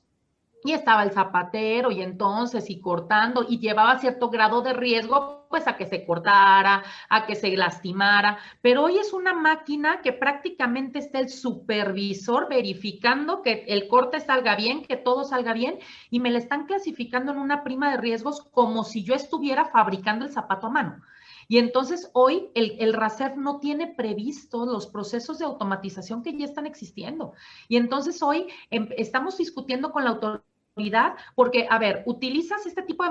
y estaba el zapatero y entonces y cortando y llevaba cierto grado de riesgo pues a que se cortara, a que se lastimara, pero hoy es una máquina que prácticamente está el supervisor verificando que el corte salga bien, que todo salga bien y me le están clasificando en una prima de riesgos como si yo estuviera fabricando el zapato a mano. Y entonces hoy el, el RACER no tiene previsto los procesos de automatización que ya están existiendo. Y entonces hoy em, estamos discutiendo con la autoridad porque, a ver, ¿utilizas este tipo de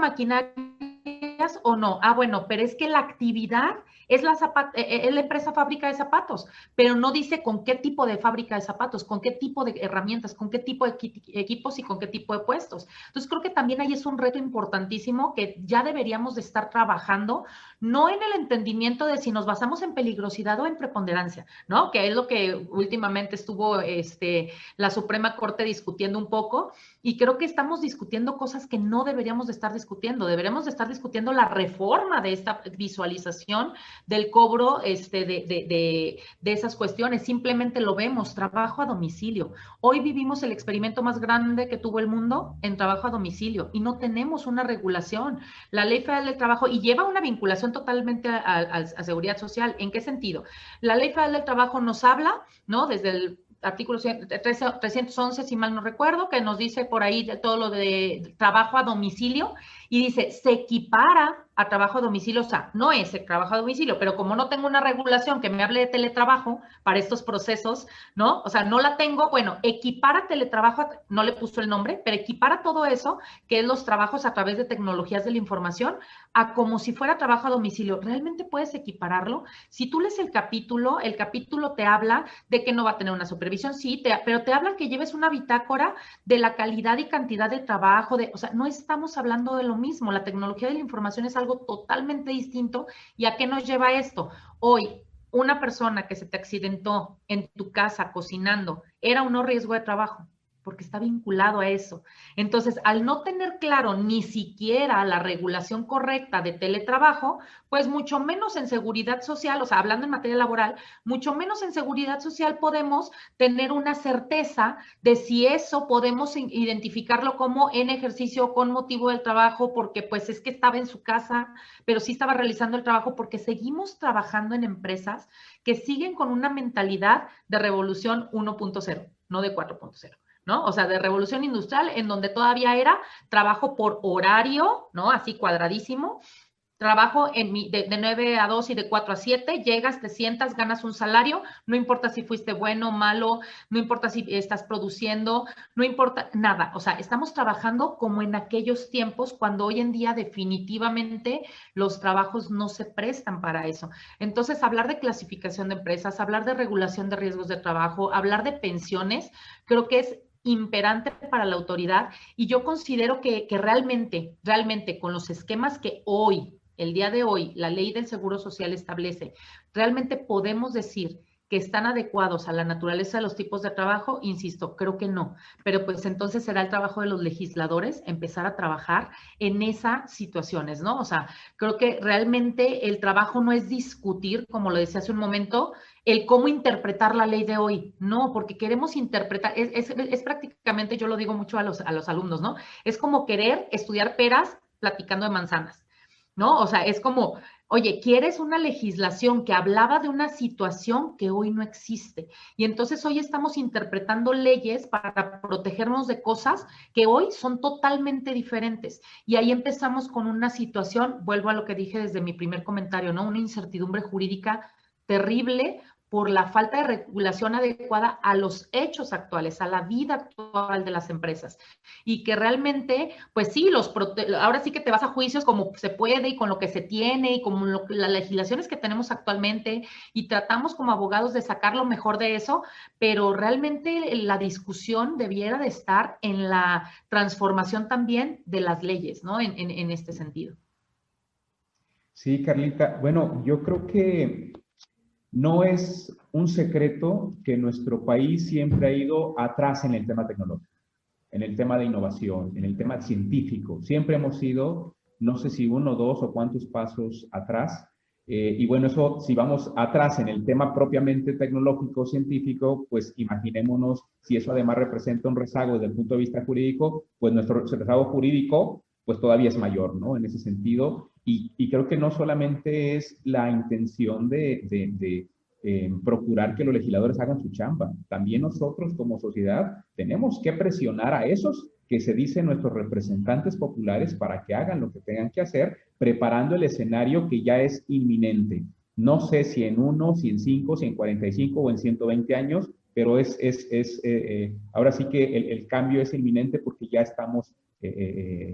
o no? Ah, bueno, pero es que la actividad es la, eh, eh, es la empresa fábrica de zapatos, pero no dice con qué tipo de fábrica de zapatos, con qué tipo de herramientas, con qué tipo de equipos y con qué tipo de puestos. Entonces, creo que también ahí es un reto importantísimo que ya deberíamos de estar trabajando, no en el entendimiento de si nos basamos en peligrosidad o en preponderancia, ¿no? Que es lo que últimamente estuvo este, la Suprema Corte discutiendo un poco, y creo que estamos discutiendo cosas que no deberíamos de estar discutiendo. Deberíamos de estar discutiendo la reforma de esta visualización del cobro este, de, de, de, esas cuestiones. Simplemente lo vemos, trabajo a domicilio. Hoy vivimos el experimento más grande que tuvo el mundo en trabajo a domicilio y no tenemos una regulación. La Ley Federal del Trabajo, y lleva una vinculación totalmente a, seguridad social. ¿En qué sentido? La Ley Federal del Trabajo nos habla, ¿no? Desde el artículo 311, si mal no recuerdo, que nos dice por ahí de todo lo de trabajo a domicilio y dice, se equipara a trabajo a domicilio, o sea, no es el trabajo a domicilio, pero como no tengo una regulación que me hable de teletrabajo para estos procesos, ¿no? O sea, no la tengo, bueno, equipara teletrabajo, no le puso el nombre, pero equipara todo eso, que es los trabajos a través de tecnologías de la información, a como si fuera trabajo a domicilio. ¿Realmente puedes equipararlo? Si tú lees el capítulo, el capítulo te habla de que no va a tener una supervisión, sí, te, pero te habla que lleves una bitácora de la calidad y cantidad de trabajo, de, o sea, no estamos hablando de lo mismo, la tecnología de la información es algo totalmente distinto. ¿Y a qué nos lleva esto? Hoy, una persona que se te accidentó en tu casa cocinando era un no riesgo de trabajo porque está vinculado a eso. Entonces, al no tener claro ni siquiera la regulación correcta de teletrabajo, pues mucho menos en seguridad social, o sea, hablando en materia laboral, mucho menos en seguridad social podemos tener una certeza de si eso podemos identificarlo como en ejercicio con motivo del trabajo, porque pues es que estaba en su casa, pero sí estaba realizando el trabajo, porque seguimos trabajando en empresas que siguen con una mentalidad de revolución 1.0, no de 4.0. ¿no? O sea, de revolución industrial, en donde todavía era trabajo por horario, ¿no? Así cuadradísimo. Trabajo en mi, de, de 9 a 2 y de 4 a 7, llegas, te sientas, ganas un salario, no importa si fuiste bueno, malo, no importa si estás produciendo, no importa nada. O sea, estamos trabajando como en aquellos tiempos cuando hoy en día definitivamente los trabajos no se prestan para eso. Entonces, hablar de clasificación de empresas, hablar de regulación de riesgos de trabajo, hablar de pensiones, creo que es imperante para la autoridad y yo considero que, que, realmente, realmente con los esquemas que hoy, el día de hoy, la ley del Seguro Social establece, realmente podemos decir que están adecuados a la naturaleza de los tipos de trabajo, insisto, creo que no. Pero pues entonces será el trabajo de los legisladores empezar a trabajar en esas situaciones, ¿no? O sea, creo que realmente el trabajo no es discutir, como lo decía hace un momento, el cómo interpretar la ley de hoy. No, porque queremos interpretar, es, prácticamente, yo lo digo mucho a los, a los alumnos, ¿no? Es como querer estudiar peras platicando de manzanas. ¿no? O sea, es como, Oye, ¿quieres una legislación que hablaba de una situación que hoy no existe? Y entonces hoy estamos interpretando leyes para protegernos de cosas que hoy son totalmente diferentes. Y ahí empezamos con una situación, vuelvo a lo que dije desde mi primer comentario, ¿no? Una incertidumbre jurídica terrible por la falta de regulación adecuada a los hechos actuales, a la vida actual de las empresas. Y que realmente, pues sí, los ahora sí que te vas a juicios como se puede y con lo que se tiene y como las legislaciones que tenemos actualmente y tratamos como abogados de sacar lo mejor de eso, pero realmente la discusión debiera de estar en la transformación también de las leyes, ¿no? En este sentido. Sí, Carlita. Bueno, yo creo que no es un secreto que nuestro país siempre ha ido atrás en el tema tecnológico, en el tema de innovación, en el tema científico. Siempre hemos ido, no sé si uno, dos o cuántos pasos atrás. Eh, y bueno, eso, si vamos atrás en el tema propiamente tecnológico, científico, pues imaginémonos si eso además representa un rezago desde el punto de vista jurídico, pues nuestro rezago jurídico, pues todavía es mayor, ¿no? En ese sentido, y, creo que no solamente es la intención de, eh, procurar que los legisladores hagan su chamba, también nosotros como sociedad tenemos que presionar a esos que se dicen nuestros representantes populares para que hagan lo que tengan que hacer, preparando el escenario que ya es inminente. No sé si en uno, si en cinco, si en 45 o en 120 años, pero es, es, es eh, eh, ahora sí que el, cambio es inminente porque ya estamos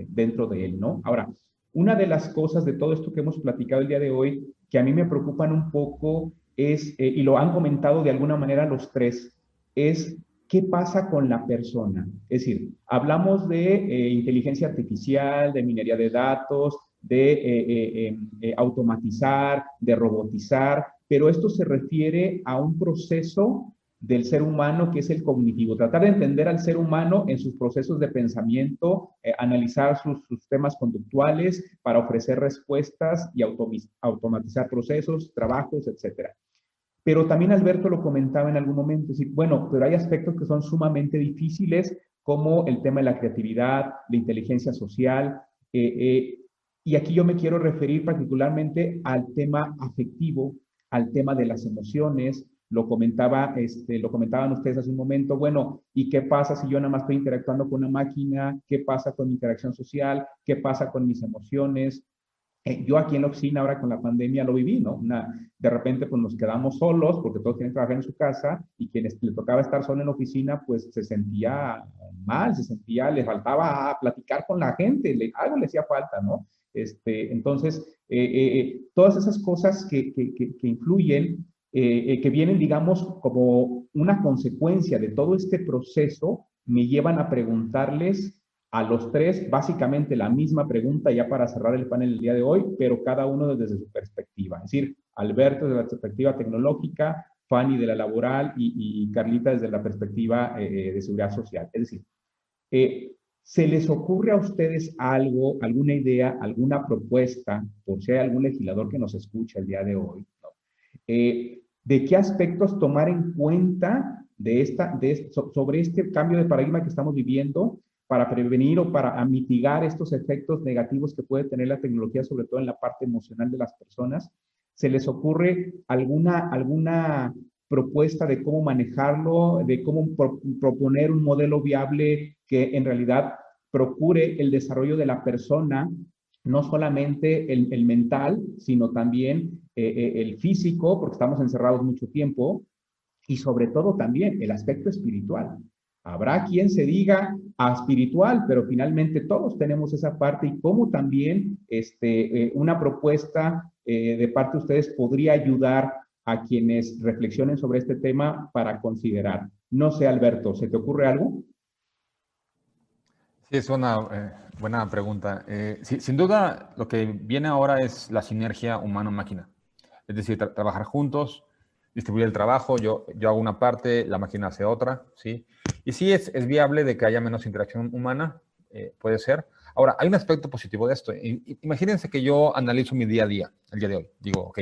dentro de él, ¿no? Ahora, una de las cosas de todo esto que hemos platicado el día de hoy, que a mí me preocupan un poco, es, eh, y lo han comentado de alguna manera los tres, es qué pasa con la persona. Es decir, hablamos de eh, inteligencia artificial, de minería de datos, de eh, em, automatizar, de robotizar, pero esto se refiere a un proceso del ser humano, que es el cognitivo. Tratar de entender al ser humano en sus procesos de pensamiento, eh, analizar sus, temas conductuales para ofrecer respuestas y automatizar procesos, trabajos, etc. Pero también Alberto lo comentaba en algún momento, decir, bueno, pero hay aspectos que son sumamente difíciles, como el tema de la creatividad, la inteligencia social, eh, eh, y aquí yo me quiero referir particularmente al tema afectivo, al tema de las emociones, lo comentaba, este, lo comentaban ustedes hace un momento, bueno, ¿y qué pasa si yo nada más estoy interactuando con una máquina? ¿Qué pasa con mi interacción social? ¿Qué pasa con mis emociones? Eh, yo aquí en la oficina ahora con la pandemia lo viví, ¿no? De repente pues nos quedamos solos porque todos que trabajar en su casa y quienes le tocaba estar solo en la oficina pues se sentía mal, se sentía, le faltaba platicar con la gente, le, algo le hacía falta, ¿no? Este, entonces, eh, eh, todas esas cosas que, que, que influyen eh, eh, que vienen, digamos, como una consecuencia de todo este proceso, me llevan a preguntarles a los tres básicamente la misma pregunta ya para cerrar el panel el día de hoy, pero cada uno desde su perspectiva. Es decir, Alberto desde la perspectiva tecnológica, Fanny de la laboral y, Carlita desde la perspectiva eh, de seguridad social. Es decir, ¿se les ocurre a ustedes algo, alguna idea, alguna propuesta, por si hay algún legislador que nos escucha el día de hoy, eh, de qué aspectos tomar en cuenta de esta, sobre este cambio de paradigma que estamos viviendo para prevenir o para mitigar estos efectos negativos que puede tener la tecnología, sobre todo en la parte emocional de las personas. ¿Se les ocurre alguna, alguna propuesta de cómo manejarlo, de cómo proponer un modelo viable que en realidad procure el desarrollo de la persona no solamente el, mental, sino también eh, eh, el físico, porque estamos encerrados mucho tiempo, y sobre todo también el aspecto espiritual. Habrá quien se diga a espiritual, pero finalmente todos tenemos esa parte y cómo también este, eh, una propuesta de parte de ustedes podría ayudar a quienes reflexionen sobre este tema para considerar. No sé, Alberto, ¿se te ocurre algo? Sí, es una eh, buena pregunta. Eh, sin duda, lo que viene ahora es la sinergia humano-máquina. Es decir, trabajar juntos, distribuir el trabajo, yo, yo hago una parte, la máquina hace otra, ¿sí? Y sí es, es viable de que haya menos interacción humana, eh, puede ser. Ahora, hay un aspecto positivo de esto. Imagínense que yo analizo mi día a día, el día de hoy. Digo, ok,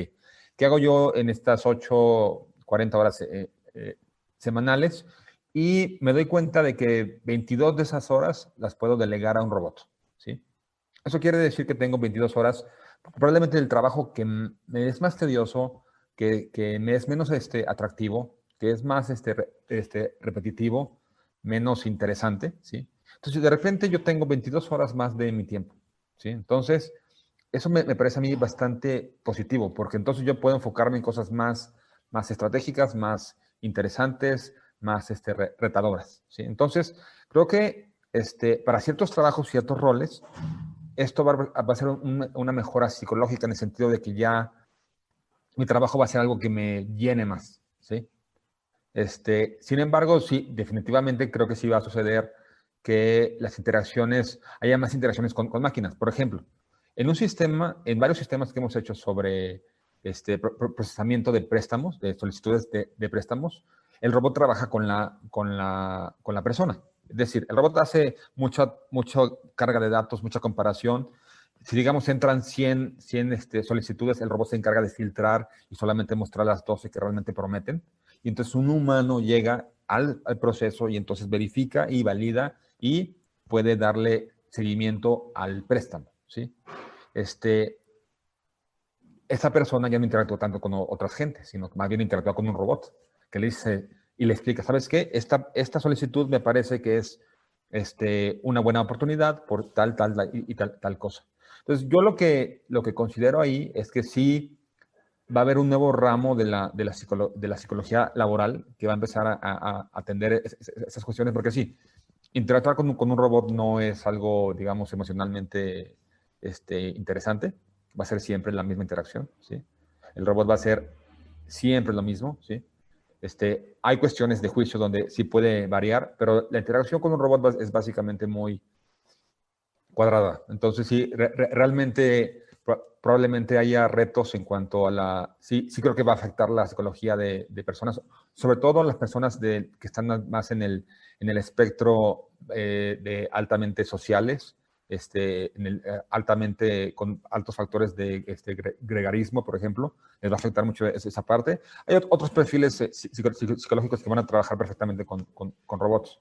¿qué hago yo en estas 8, 40 horas semanales? Y me doy cuenta de que 22 de esas horas las puedo delegar a un robot. ¿sí? Eso quiere decir que tengo 22 horas, probablemente el trabajo que me es más tedioso, que, que me es menos este, atractivo, que es más este, este, repetitivo, menos interesante. ¿sí? Entonces, de repente yo tengo 22 horas más de mi tiempo. ¿sí? Entonces, eso me, me parece a mí bastante positivo, porque entonces yo puedo enfocarme en cosas más más estratégicas, más interesantes, más este, retadoras. ¿sí? Entonces, creo que este, para ciertos trabajos, ciertos roles, esto va, a ser una mejora psicológica en el sentido de que ya mi trabajo va a ser algo que me llene más. ¿sí? Este, sin embargo, sí, definitivamente creo que sí va a suceder que las interacciones, haya más interacciones con, máquinas. Por ejemplo, en un sistema, en varios sistemas que hemos hecho sobre este procesamiento de préstamos, de solicitudes de, préstamos, el robot trabaja con la, con, la, con la persona. Es decir, el robot hace mucha, mucha carga de datos, mucha comparación. Si, digamos, entran 100, 100 este, solicitudes, el robot se encarga de filtrar y solamente mostrar las 12 que realmente prometen. Y entonces un humano llega al, al proceso y entonces verifica y valida y puede darle seguimiento al préstamo, ¿sí? Este, esa persona ya no interactúa tanto con otras gentes, sino más bien interactúa con un robot que le dice y le explica, ¿sabes qué? Esta, esta solicitud me parece que es este, una buena oportunidad por tal, tal, y, tal, tal cosa. Entonces, yo lo que, lo que considero ahí es que sí va a haber un nuevo ramo de la, de la, de la psicología laboral que va a empezar a, a atender esas cuestiones, porque sí, interactuar con, con, un robot no es algo, digamos, emocionalmente este, interesante. Va a ser siempre la misma interacción, ¿sí? El robot va a ser siempre lo mismo, ¿sí? Este, hay cuestiones de juicio donde sí puede variar, pero la interacción con un robot es básicamente muy cuadrada. Entonces, sí, realmente probablemente haya retos en cuanto a la... Sí, sí creo que va a afectar la psicología de, de personas, sobre todo las personas de, que están más en el, en el espectro eh, de altamente sociales, este, en el, eh, altamente con altos factores de este, gregarismo, por ejemplo, les va a afectar mucho esa parte. Hay otros perfiles eh, psicológicos que van a trabajar perfectamente con, con, con, robots.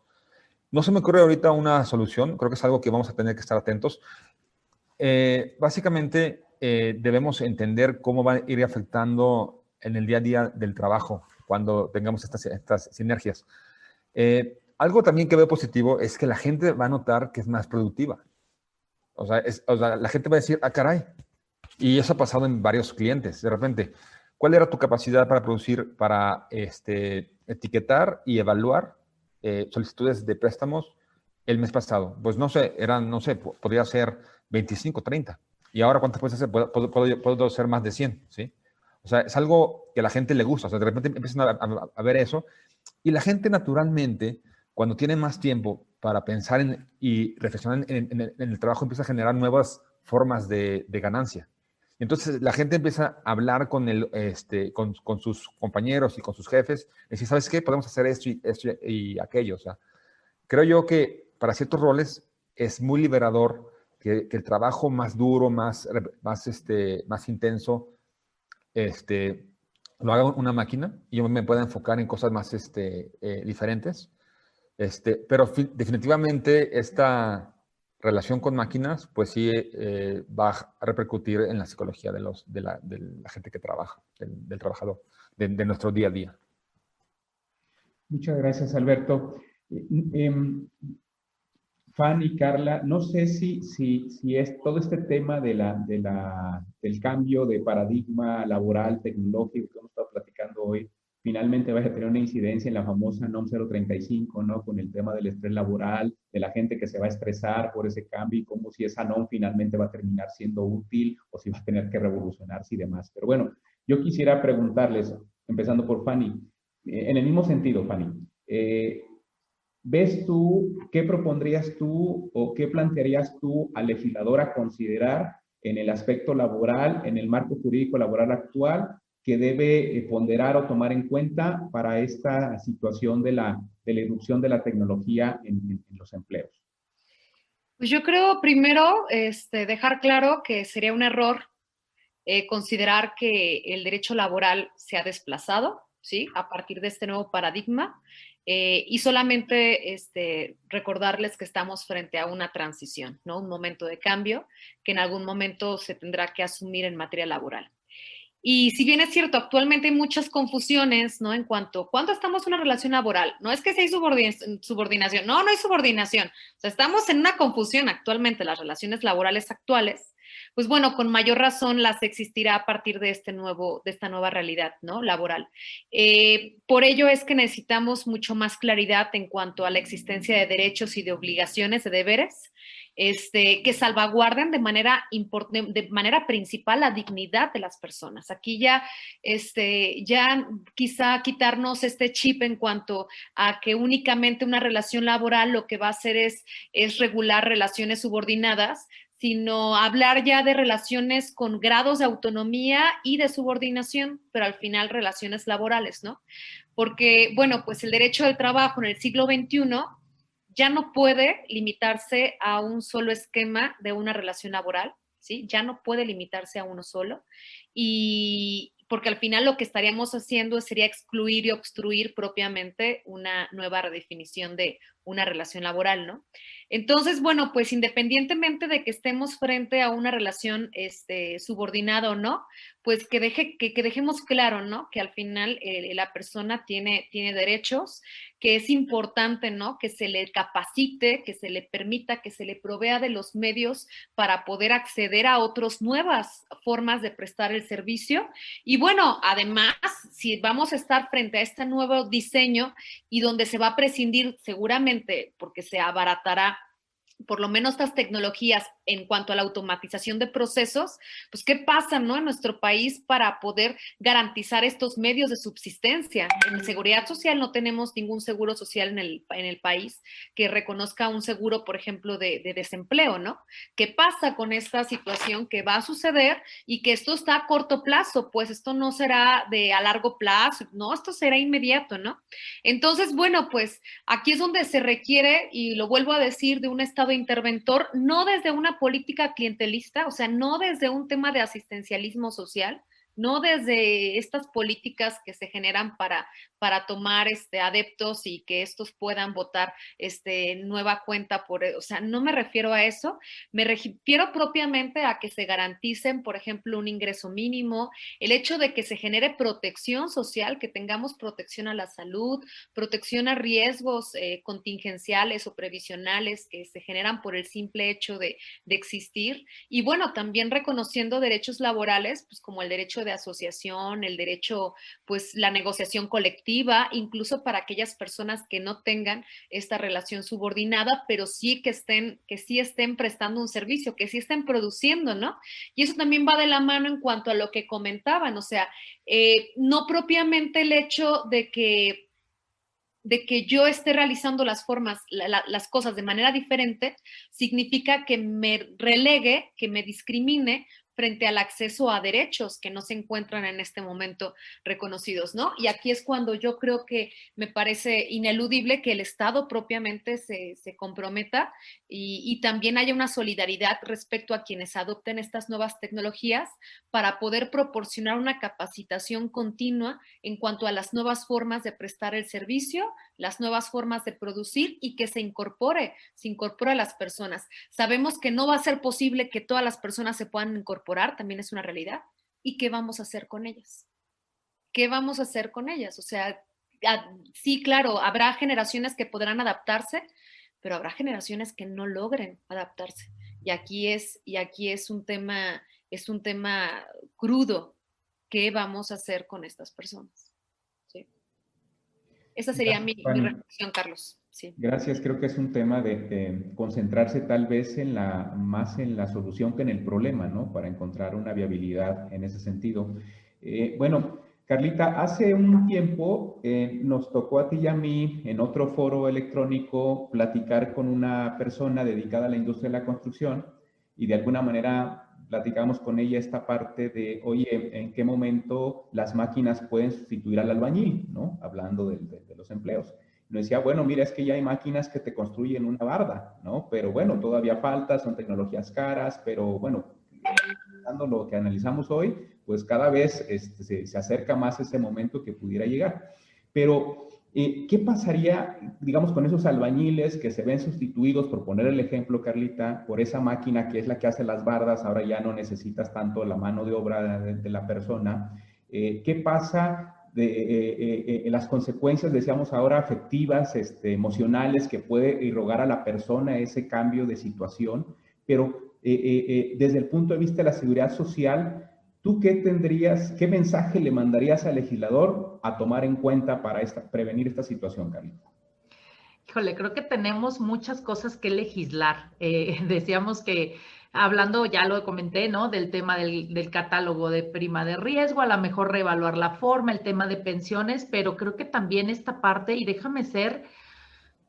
No se me ocurre ahorita una solución, creo que es algo que vamos a tener que estar atentos. básicamente, debemos entender cómo va a ir afectando en el día a día del trabajo cuando tengamos estas, estas sinergias. Eh, algo también que veo positivo es que la gente va a notar que es más productiva. O sea, la gente va a decir, ah, caray. Y eso ha pasado en varios clientes. De repente, ¿cuál era tu capacidad para producir, para este, etiquetar y evaluar eh, solicitudes de préstamos el mes pasado? Pues no sé, eran, no sé, podría ser 25, 30. Y ahora, ¿cuántas puedes hacer? Puedo, puedo, puedo, ser más de 100, ¿sí? O sea, es algo que a la gente le gusta. O sea, de repente empiezan a, a ver eso. Y la gente naturalmente cuando tiene más tiempo para pensar en, y reflexionar en, el trabajo, empieza a generar nuevas formas de, ganancia. Entonces la gente empieza a hablar con, el, este, con, sus compañeros y con sus jefes, y decir, ¿sabes qué? Podemos hacer esto y, esto y aquello. Creo yo que para ciertos roles es muy liberador que, el trabajo más duro, más, más, este, intenso, este, lo haga una máquina y yo me pueda enfocar en cosas más este, eh, diferentes este, pero definitivamente esta relación con máquinas, pues sí eh, va a repercutir en la psicología de, los, de, la, gente que trabaja, del, trabajador, de, nuestro día a día. Muchas gracias, Alberto. Eh, Fan y Carla, no sé si, si, si es todo este tema de la, de la, del cambio de paradigma laboral, tecnológico que hemos estado platicando hoy, finalmente vaya a tener una incidencia en la famosa NOM 035, ¿no? Con el tema del estrés laboral, de la gente que se va a estresar por ese cambio y cómo si esa NOM finalmente va a terminar siendo útil o si va a tener que revolucionarse y demás. Pero bueno, yo quisiera preguntarles, empezando por Fanny, eh, en el mismo sentido, Fanny, eh, ¿ves tú, qué propondrías tú o qué plantearías tú al legislador a considerar en el aspecto laboral, en el marco jurídico laboral actual, que debe eh, ponderar o tomar en cuenta para esta situación de la, de la irrupción de la tecnología en, los empleos? Pues yo creo primero este, dejar claro que sería un error eh, considerar que el derecho laboral se ha desplazado, ¿sí? A partir de este nuevo paradigma. Eh, y solamente este, recordarles que estamos frente a una transición, ¿no? Un momento de cambio que en algún momento se tendrá que asumir en materia laboral. Y si bien es cierto, actualmente hay muchas confusiones, ¿no? En cuanto, ¿cuándo estamos en una relación laboral? No es que sea subordinación, no, no hay subordinación. O sea, estamos en una confusión actualmente, las relaciones laborales actuales, pues bueno, con mayor razón las existirá a partir de este nuevo, de esta nueva realidad, ¿no? Laboral. Eh, por ello es que necesitamos mucho más claridad en cuanto a la existencia de derechos y de obligaciones, de deberes, este, que salvaguarden de manera, de manera principal la dignidad de las personas. Aquí ya, este, ya quizá quitarnos este chip en cuanto a que únicamente una relación laboral lo que va a hacer es, es regular relaciones subordinadas, sino hablar ya de relaciones con grados de autonomía y de subordinación, pero al final relaciones laborales, ¿no? Porque, bueno, pues el derecho del trabajo en el siglo XXI ya no puede limitarse a un solo esquema de una relación laboral, ¿sí? Ya no puede limitarse a uno solo. Y porque al final lo que estaríamos haciendo sería excluir y obstruir propiamente una nueva redefinición de una relación laboral, ¿no? Entonces, bueno, pues independientemente de que estemos frente a una relación este, subordinada o no, pues que, deje, que, dejemos claro, ¿no? Que al final eh, la persona tiene, tiene derechos, que es importante, ¿no? Que se le capacite, que se le permita, que se le provea de los medios para poder acceder a otras nuevas formas de prestar el servicio. Y bueno, además, si vamos a estar frente a este nuevo diseño y donde se va a prescindir seguramente, porque se abaratará por lo menos estas tecnologías en cuanto a la automatización de procesos, pues qué pasa, ¿no? En nuestro país para poder garantizar estos medios de subsistencia. En seguridad social no tenemos ningún seguro social en el, en el país que reconozca un seguro, por ejemplo, de, de, desempleo, ¿no? ¿Qué pasa con esta situación que va a suceder y que esto está a corto plazo? Pues esto no será de a largo plazo, no, esto será inmediato, ¿no? Entonces, bueno, pues aquí es donde se requiere, y lo vuelvo a decir, de un Estado interventor, no desde una política clientelista, o sea, no desde un tema de asistencialismo social, no desde estas políticas que se generan para, para tomar este, adeptos y que estos puedan votar este, nueva cuenta por, o sea, no me refiero a eso, me refiero propiamente a que se garanticen, por ejemplo, un ingreso mínimo, el hecho de que se genere protección social, que tengamos protección a la salud, protección a riesgos eh, contingenciales o previsionales que se generan por el simple hecho de, de existir, y bueno, también reconociendo derechos laborales, pues como el derecho de asociación, el derecho, pues la negociación colectiva, incluso para aquellas personas que no tengan esta relación subordinada, pero sí que estén, que sí estén prestando un servicio, que sí estén produciendo, ¿no? Y eso también va de la mano en cuanto a lo que comentaban, o sea, eh, no propiamente el hecho de que de que yo esté realizando las formas, las cosas de manera diferente, significa que me relegue, que me discrimine frente al acceso a derechos que no se encuentran en este momento reconocidos, ¿no? Y aquí es cuando yo creo que me parece ineludible que el Estado propiamente se, comprometa y, y, también haya una solidaridad respecto a quienes adopten estas nuevas tecnologías para poder proporcionar una capacitación continua en cuanto a las nuevas formas de prestar el servicio, las nuevas formas de producir y que se incorpore, se incorpore a las personas. Sabemos que no va a ser posible que todas las personas se puedan incorporar también es una realidad. ¿Y qué vamos a hacer con ellas? ¿Qué vamos a hacer con ellas? O sea, sí, claro, habrá generaciones que podrán adaptarse, pero habrá generaciones que no logren adaptarse. Y aquí es, y aquí es un tema, es un tema crudo. ¿Qué vamos a hacer con estas personas? ¿Sí? Esa sería mi, mi reflexión, Carlos. Gracias, creo que es un tema de, concentrarse tal vez en la, más en la solución que en el problema, ¿no? Para encontrar una viabilidad en ese sentido. Eh, bueno, Carlita, hace un tiempo eh, nos tocó a ti y a mí en otro foro electrónico platicar con una persona dedicada a la industria de la construcción y de alguna manera platicamos con ella esta parte de, oye, ¿en qué momento las máquinas pueden sustituir al albañil? ¿no? Hablando de los empleos nos decía, bueno, mira, es que ya hay máquinas que te construyen una barda, ¿no? Pero bueno, todavía falta, son tecnologías caras, pero bueno, dando lo que analizamos hoy, pues cada vez este, se, acerca más ese momento que pudiera llegar. Pero, eh, ¿qué pasaría, digamos, con esos albañiles que se ven sustituidos, por poner el ejemplo, Carlita, por esa máquina que es la que hace las bardas, ahora ya no necesitas tanto la mano de obra de, la persona? Eh, ¿Qué pasa de eh, las consecuencias, decíamos ahora, afectivas, este, emocionales que puede irrogar a la persona ese cambio de situación, pero desde el punto de vista de la seguridad social, ¿tú qué tendrías, qué mensaje le mandarías al legislador a tomar en cuenta para prevenir esta situación, Carlita? Híjole, creo que tenemos muchas cosas que legislar. [laughs] decíamos que hablando, ya lo comenté, ¿no? Del tema del, catálogo de prima de riesgo, a lo mejor reevaluar la forma, el tema de pensiones, pero creo que también esta parte, y déjame ser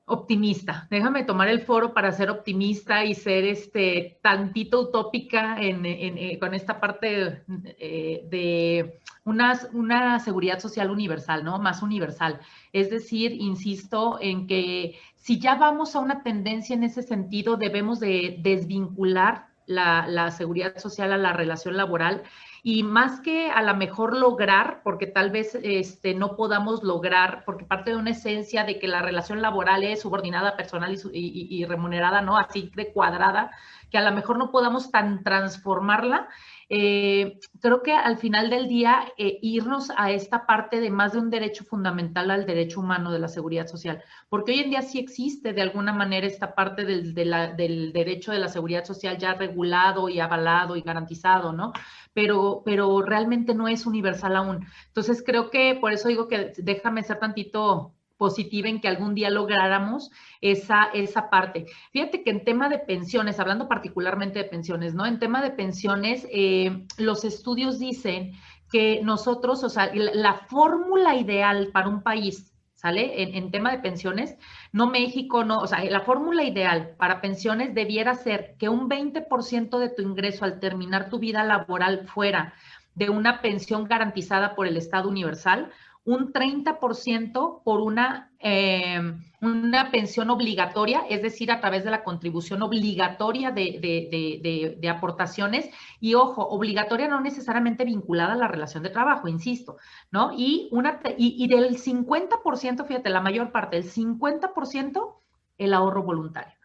optimista, déjame tomar el foro para ser optimista y ser este tantito utópica en, eh, con esta parte eh, de una, seguridad social universal, ¿no? Más universal. Es decir, insisto en que si ya vamos a una tendencia en ese sentido, debemos de desvincular la, seguridad social a la relación laboral y más que a lo mejor lograr, porque tal vez este, no podamos lograr, porque parte de una esencia de que la relación laboral es subordinada, personal y, y remunerada, ¿no? Así de cuadrada, que a lo mejor no podamos tan transformarla, eh, creo que al final del día, eh, irnos a esta parte de más de un derecho fundamental al derecho humano de la seguridad social, porque hoy en día sí existe de alguna manera esta parte del, del derecho de la seguridad social ya regulado y avalado y garantizado, ¿no? Pero, pero realmente no es universal aún. Entonces creo que por eso digo que déjame ser tantito positiva en que algún día lográramos esa, esa parte. Fíjate que en tema de pensiones, hablando particularmente de pensiones, ¿no? En tema de pensiones, eh, los estudios dicen que nosotros, o sea, la, fórmula ideal para un país, ¿sale? En, en, tema de pensiones, no México, no, o sea, la fórmula ideal para pensiones debiera ser que un 20% de tu ingreso al terminar tu vida laboral fuera de una pensión garantizada por el Estado Universal, un 30% por una, eh, una pensión obligatoria, es decir, a través de la contribución obligatoria de, aportaciones y, ojo, obligatoria no necesariamente vinculada a la relación de trabajo, insisto, ¿no? Y, una, y, y del 50%, fíjate, la mayor parte, el 50% el ahorro voluntario.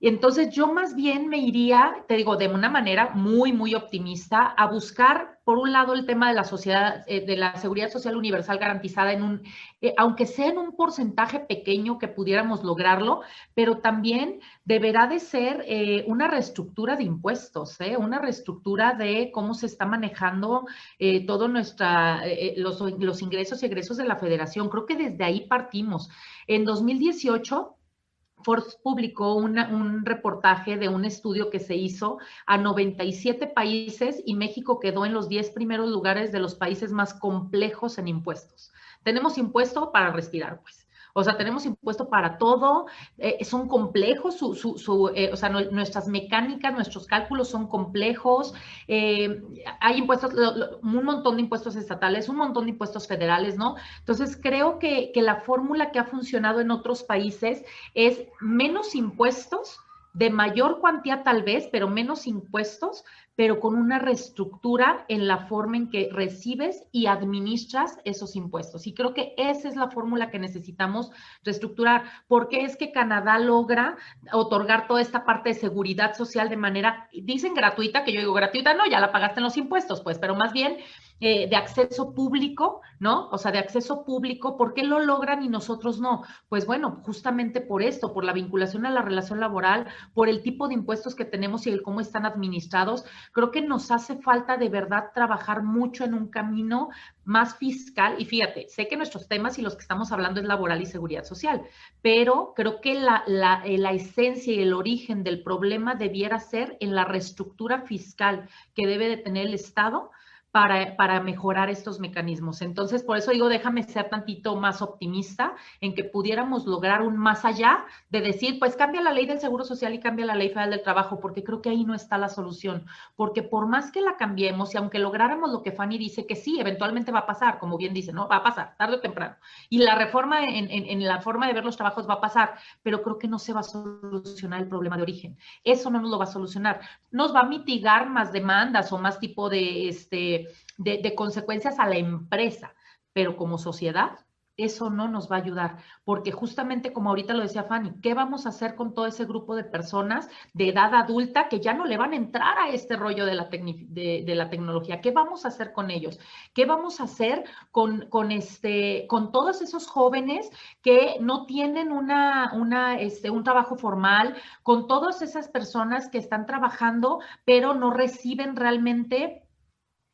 Y entonces yo más bien me iría, te digo, de una manera muy, muy optimista, a buscar, por un lado, el tema de la sociedad, eh, de la seguridad social universal garantizada en un, eh, aunque sea en un porcentaje pequeño que pudiéramos lograrlo, pero también deberá de ser eh, una reestructura de impuestos, una reestructura de cómo se está manejando todo nuestra, los, los ingresos y egresos de la federación. Creo que desde ahí partimos. En 2018 Forbes publicó un reportaje de un estudio que se hizo a 97 países y México quedó en los 10 primeros lugares de los países más complejos en impuestos. Tenemos impuesto para respirar, pues. O sea, tenemos impuesto para todo, eh, son complejos, su, su, eh, o sea, nuestras mecánicas, nuestros cálculos son complejos, eh, hay impuestos, un montón de impuestos estatales, un montón de impuestos federales, ¿no? Entonces, creo que, que la fórmula que ha funcionado en otros países es menos impuestos, de mayor cuantía tal vez, pero menos impuestos, pero con una reestructura en la forma en que recibes y administras esos impuestos. Y creo que esa es la fórmula que necesitamos reestructurar, porque es que Canadá logra otorgar toda esta parte de seguridad social de manera, dicen gratuita, que yo digo gratuita, no, ya la pagaste en los impuestos, pues, pero más bien eh, de acceso público, ¿no? O sea, de acceso público, ¿por qué lo logran y nosotros no? Pues bueno, justamente por esto, por la vinculación a la relación laboral, por el tipo de impuestos que tenemos y el cómo están administrados, creo que nos hace falta de verdad trabajar mucho en un camino más fiscal. Y fíjate, sé que nuestros temas y los que estamos hablando es laboral y seguridad social, pero creo que la, la, eh, la esencia y el origen del problema debiera ser en la reestructura fiscal que debe de tener el Estado para, mejorar estos mecanismos. Entonces, por eso digo, déjame ser tantito más optimista en que pudiéramos lograr un más allá de decir, pues cambia la ley del Seguro Social y cambia la ley federal del trabajo, porque creo que ahí no está la solución. Porque por más que la cambiemos y aunque lográramos lo que Fanny dice, que sí, eventualmente va a pasar, como bien dice, ¿no? Va a pasar, tarde o temprano. Y la reforma en, en la forma de ver los trabajos va a pasar, pero creo que no se va a solucionar el problema de origen. Eso no nos lo va a solucionar. Nos va a mitigar más demandas o más tipo de, este, de, consecuencias a la empresa, pero como sociedad eso no nos va a ayudar, porque justamente como ahorita lo decía Fanny, ¿qué vamos a hacer con todo ese grupo de personas de edad adulta que ya no le van a entrar a este rollo de la, de, la tecnología? ¿Qué vamos a hacer con ellos? ¿Qué vamos a hacer con, con, este, con todos esos jóvenes que no tienen una, una, este, un trabajo formal, con todas esas personas que están trabajando, pero no reciben realmente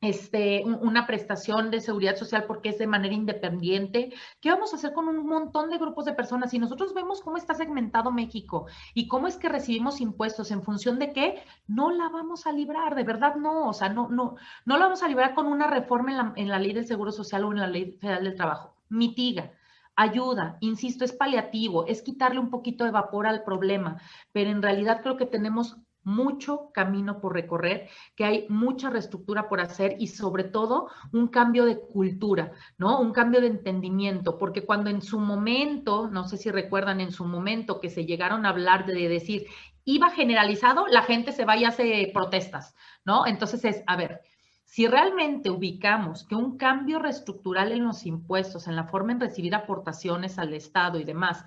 este, una prestación de seguridad social porque es de manera independiente. ¿Qué vamos a hacer con un montón de grupos de personas? Si nosotros vemos cómo está segmentado México y cómo es que recibimos impuestos en función de qué, no la vamos a librar, de verdad no, o sea, no, no, no la vamos a librar con una reforma en la, en la ley del Seguro Social o en la ley federal del trabajo. Mitiga, ayuda, insisto, es paliativo, es quitarle un poquito de vapor al problema, pero en realidad creo que tenemos mucho camino por recorrer, que hay mucha reestructura por hacer y sobre todo un cambio de cultura, ¿no? Un cambio de entendimiento, porque cuando en su momento, no sé si recuerdan en su momento que se llegaron a hablar de decir, iba generalizado, la gente se va y hace protestas, ¿no? Entonces es, a ver, si realmente ubicamos que un cambio reestructural en los impuestos, en la forma en recibir aportaciones al Estado y demás,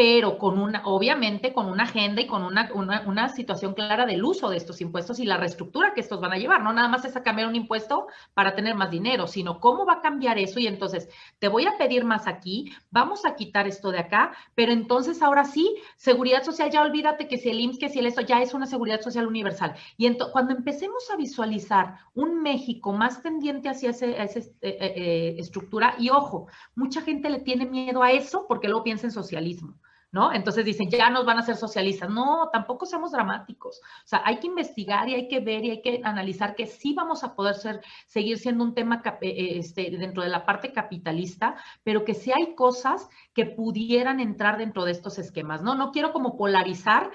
pero con una, obviamente con una agenda y con una, una, situación clara del uso de estos impuestos y la reestructura que estos van a llevar. No nada más es a cambiar un impuesto para tener más dinero, sino cómo va a cambiar eso. Y entonces, te voy a pedir más aquí, vamos a quitar esto de acá, pero entonces ahora sí, seguridad social, ya olvídate que si el IMSS, que si el esto, ya es una seguridad social universal. Y entonces, cuando empecemos a visualizar un México más tendiente hacia esa eh, eh, eh, estructura, y ojo, mucha gente le tiene miedo a eso porque luego piensa en socialismo. ¿No? Entonces dicen, ya nos van a ser socialistas. No, tampoco seamos dramáticos. O sea, hay que investigar y hay que ver y hay que analizar que sí vamos a poder ser, seguir siendo un tema eh, eh, este, dentro de la parte capitalista, pero que sí hay cosas que pudieran entrar dentro de estos esquemas, ¿no? No quiero como polarizar,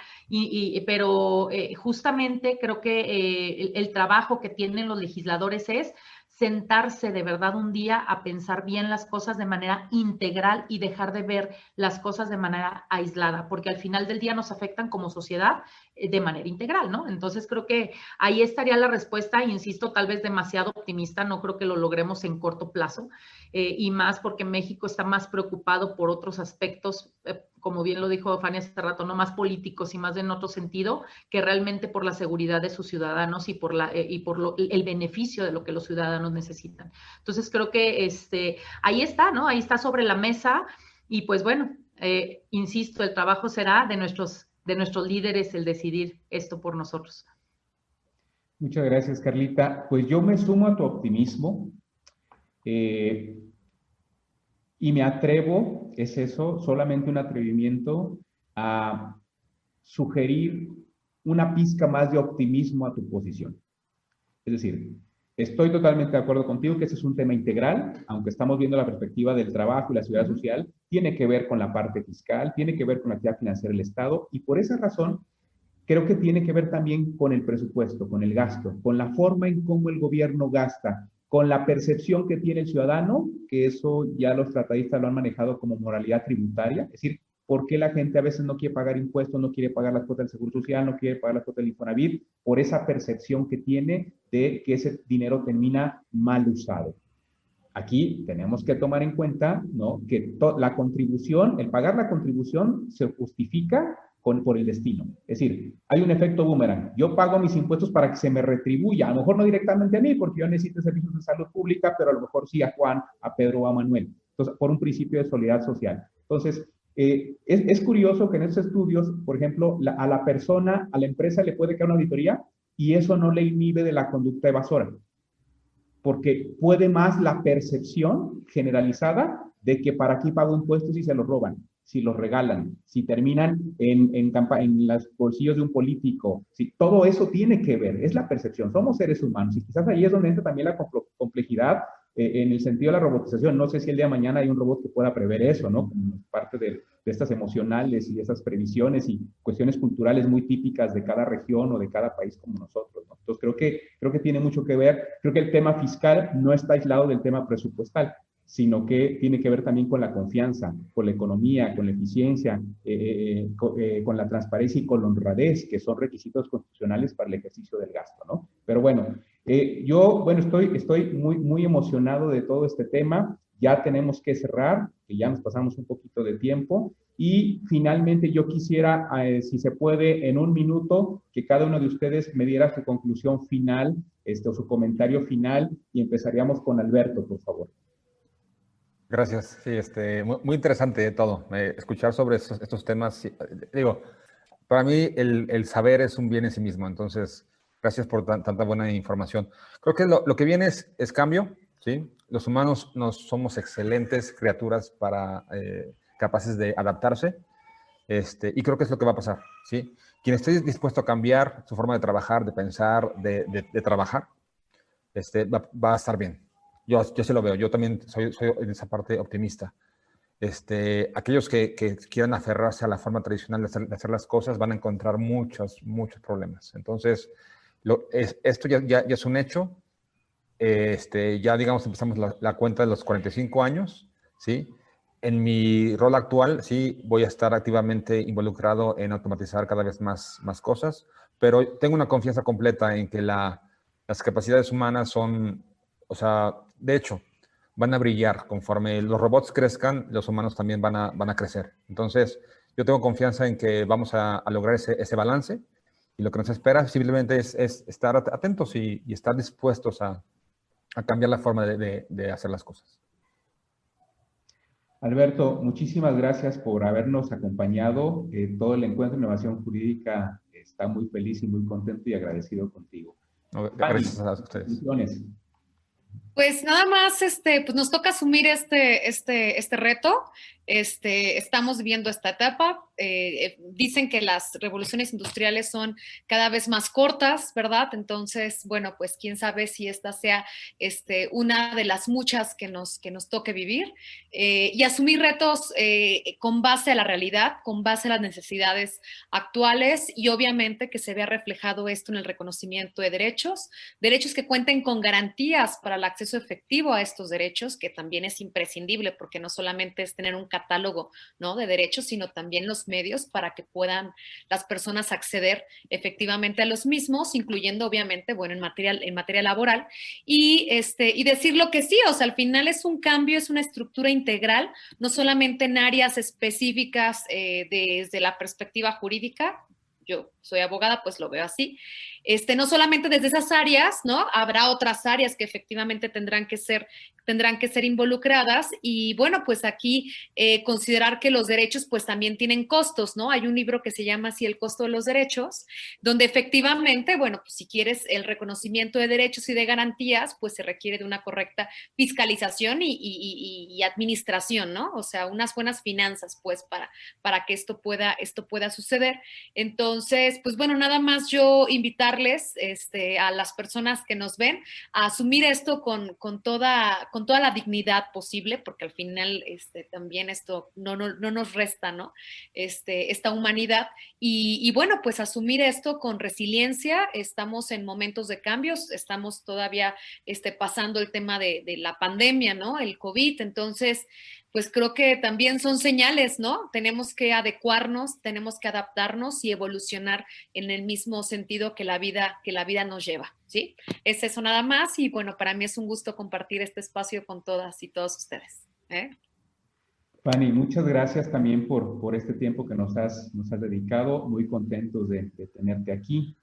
pero eh, justamente creo que el trabajo que tienen los legisladores es sentarse de verdad un día a pensar bien las cosas de manera integral y dejar de ver las cosas de manera aislada, porque al final del día nos afectan como sociedad eh, de manera integral, ¿no? Entonces creo que ahí estaría la respuesta, insisto, tal vez demasiado optimista, no creo que lo logremos en corto plazo, eh, y más porque México está más preocupado por otros aspectos, eh, como bien lo dijo Fanny hace rato, no más políticos y más en otro sentido, que realmente por la seguridad de sus ciudadanos y por, la, y por el beneficio de lo que los ciudadanos necesitan. Entonces creo que este, ahí está, ¿no? Ahí está sobre la mesa y pues bueno, insisto, el trabajo será de nuestros de nuestros líderes el decidir esto por nosotros. Muchas gracias, Carlita. Pues yo me sumo a tu optimismo eh, y me atrevo, es eso, solamente un atrevimiento, a sugerir una pizca más de optimismo a tu posición. Es decir, Estoy totalmente de acuerdo contigo que ese es un tema integral, aunque estamos viendo la perspectiva del trabajo y la seguridad social, tiene que ver con la parte fiscal, tiene que ver con la actividad financiera del Estado y por esa razón creo que tiene que ver también con el presupuesto, con el gasto, con la forma en cómo el gobierno gasta, con la percepción que tiene el ciudadano, que eso ya los tratadistas lo han manejado como moralidad tributaria, es decir, ¿Por qué la gente a veces no quiere pagar impuestos, no quiere pagar las cuotas del Seguro Social, no quiere pagar las cuotas del Infonavit? Por esa percepción que tiene de que ese dinero termina mal usado. Aquí tenemos que tomar en cuenta ¿no? que la contribución, el pagar la contribución se justifica con, por el destino. Es decir, hay un efecto boomerang. Yo pago mis impuestos para que se me retribuya, a lo mejor no directamente a mí, porque yo necesito servicios de salud pública, pero a lo mejor sí a Juan, a Pedro o a Manuel. Entonces, por un principio de solidaridad social. Entonces, eh, es, curioso que en esos estudios, por ejemplo, a la persona, a la empresa le puede caer una auditoría y eso no le inhibe de la conducta evasora, porque puede más la percepción generalizada de que para aquí pago impuestos y se los roban, si los regalan, si terminan en, en, en los bolsillos de un político, si todo eso tiene que ver, es la percepción, somos seres humanos y quizás ahí es donde entra también la complejidad eh, en el sentido de la robotización, no sé si el día de mañana hay un robot que pueda prever eso, ¿no? Como parte de, estas emocionales y de esas previsiones y cuestiones culturales muy típicas de cada región o de cada país como nosotros, ¿no? Entonces creo que, creo que tiene mucho que ver, creo que el tema fiscal no está aislado del tema presupuestal sino que tiene que ver también con la confianza, con la economía, con la eficiencia, eh, eh, con, la transparencia y con la honradez, que son requisitos constitucionales para el ejercicio del gasto, ¿no? Pero bueno, eh, yo, bueno, estoy, estoy muy, muy emocionado de todo este tema. Ya tenemos que cerrar. que ya nos pasamos un poquito de tiempo. Y finalmente yo quisiera, eh, si se puede, en un minuto, que cada uno de ustedes me diera su conclusión final, este, o su comentario final, y empezaríamos con Alberto, por favor. Gracias. Sí, este, muy, interesante todo. Eh, escuchar sobre estos, temas. digo, para mí el, saber es un bien en sí mismo. Entonces, gracias por tanta buena información. Creo que lo, que viene es, es, cambio. ¿sí? Los humanos nos somos excelentes criaturas para eh, capaces de adaptarse. Este, y creo que es lo que va a pasar. ¿sí? Quien esté dispuesto a cambiar su forma de trabajar, de pensar, de, de, trabajar, este, va, va a estar bien. Yo, yo se lo veo, yo también soy, soy en esa parte optimista. Este, aquellos que, que, quieran aferrarse a la forma tradicional de hacer, las cosas van a encontrar muchos, muchos problemas. Entonces, lo, es, esto ya, ya, es un hecho. Este, ya, digamos, empezamos la, la, cuenta de los 45 años, ¿sí? En mi rol actual, sí, voy a estar activamente involucrado en automatizar cada vez más, más cosas, pero tengo una confianza completa en que la, las capacidades humanas son, o sea, de hecho, van a brillar. Conforme los robots crezcan, los humanos también van a, van a crecer. Entonces, yo tengo confianza en que vamos a, lograr ese, ese, balance y lo que nos espera simplemente es, es estar atentos y, estar dispuestos a, a, cambiar la forma de, de, hacer las cosas. Alberto, muchísimas gracias por habernos acompañado. Eh, todo el encuentro de innovación jurídica está muy feliz y muy contento y agradecido contigo. gracias a ustedes. Pues nada más, este, pues nos toca asumir este, este, este reto. Este, estamos viviendo esta etapa. Eh, eh, dicen que las revoluciones industriales son cada vez más cortas, ¿verdad? Entonces, bueno, pues quién sabe si esta sea este, una de las muchas que nos, que nos toque vivir eh, y asumir retos con base a la realidad, con base a las necesidades actuales y obviamente que se vea reflejado esto en el reconocimiento de derechos, derechos que cuenten con garantías para el acceso efectivo a estos derechos, que también es imprescindible porque no solamente es tener un catálogo ¿no? de derechos, sino también los medios para que puedan las personas acceder efectivamente a los mismos, incluyendo obviamente, bueno, en materia, en materia laboral, y, este, y decirlo que sí, o sea, al final es un cambio, es una estructura integral, no solamente en áreas específicas eh, desde la perspectiva jurídica, yo soy abogada, pues lo veo así, este, no solamente desde esas áreas, ¿no? Habrá otras áreas que efectivamente tendrán que ser, tendrán que ser involucradas y bueno, pues aquí eh, considerar que los derechos pues también tienen costos, ¿no? Hay un libro que se llama así El costo de los derechos, donde efectivamente, bueno, pues si quieres el reconocimiento de derechos y de garantías, pues se requiere de una correcta fiscalización y, y, y administración, ¿no? O sea, unas buenas finanzas, pues, para, para que esto pueda, esto pueda suceder. Entonces, pues bueno, nada más yo invitar este, a las personas que nos ven a asumir esto con, con, toda, con toda la dignidad posible, porque al final este, también esto no, no, no nos resta, ¿no? Este, esta humanidad. Y, y, bueno, pues asumir esto con resiliencia. Estamos en momentos de cambios, estamos todavía este, pasando el tema de, de la pandemia, ¿no? El COVID. Entonces, pues creo que también son señales, ¿no? Tenemos que adecuarnos, tenemos que adaptarnos y evolucionar en el mismo sentido que la vida, que la vida nos lleva, ¿sí? Es eso nada más y bueno, para mí es un gusto compartir este espacio con todas y todos ustedes. ¿eh? Fanny, muchas gracias también por, por este tiempo que nos has, nos has dedicado. Muy contentos de, tenerte aquí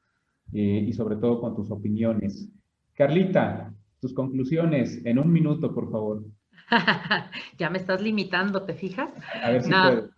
eh, y sobre todo con tus opiniones. Carlita, tus conclusiones en un minuto, por favor. [laughs] ya me estás limitando, ¿te fijas? A ver si no,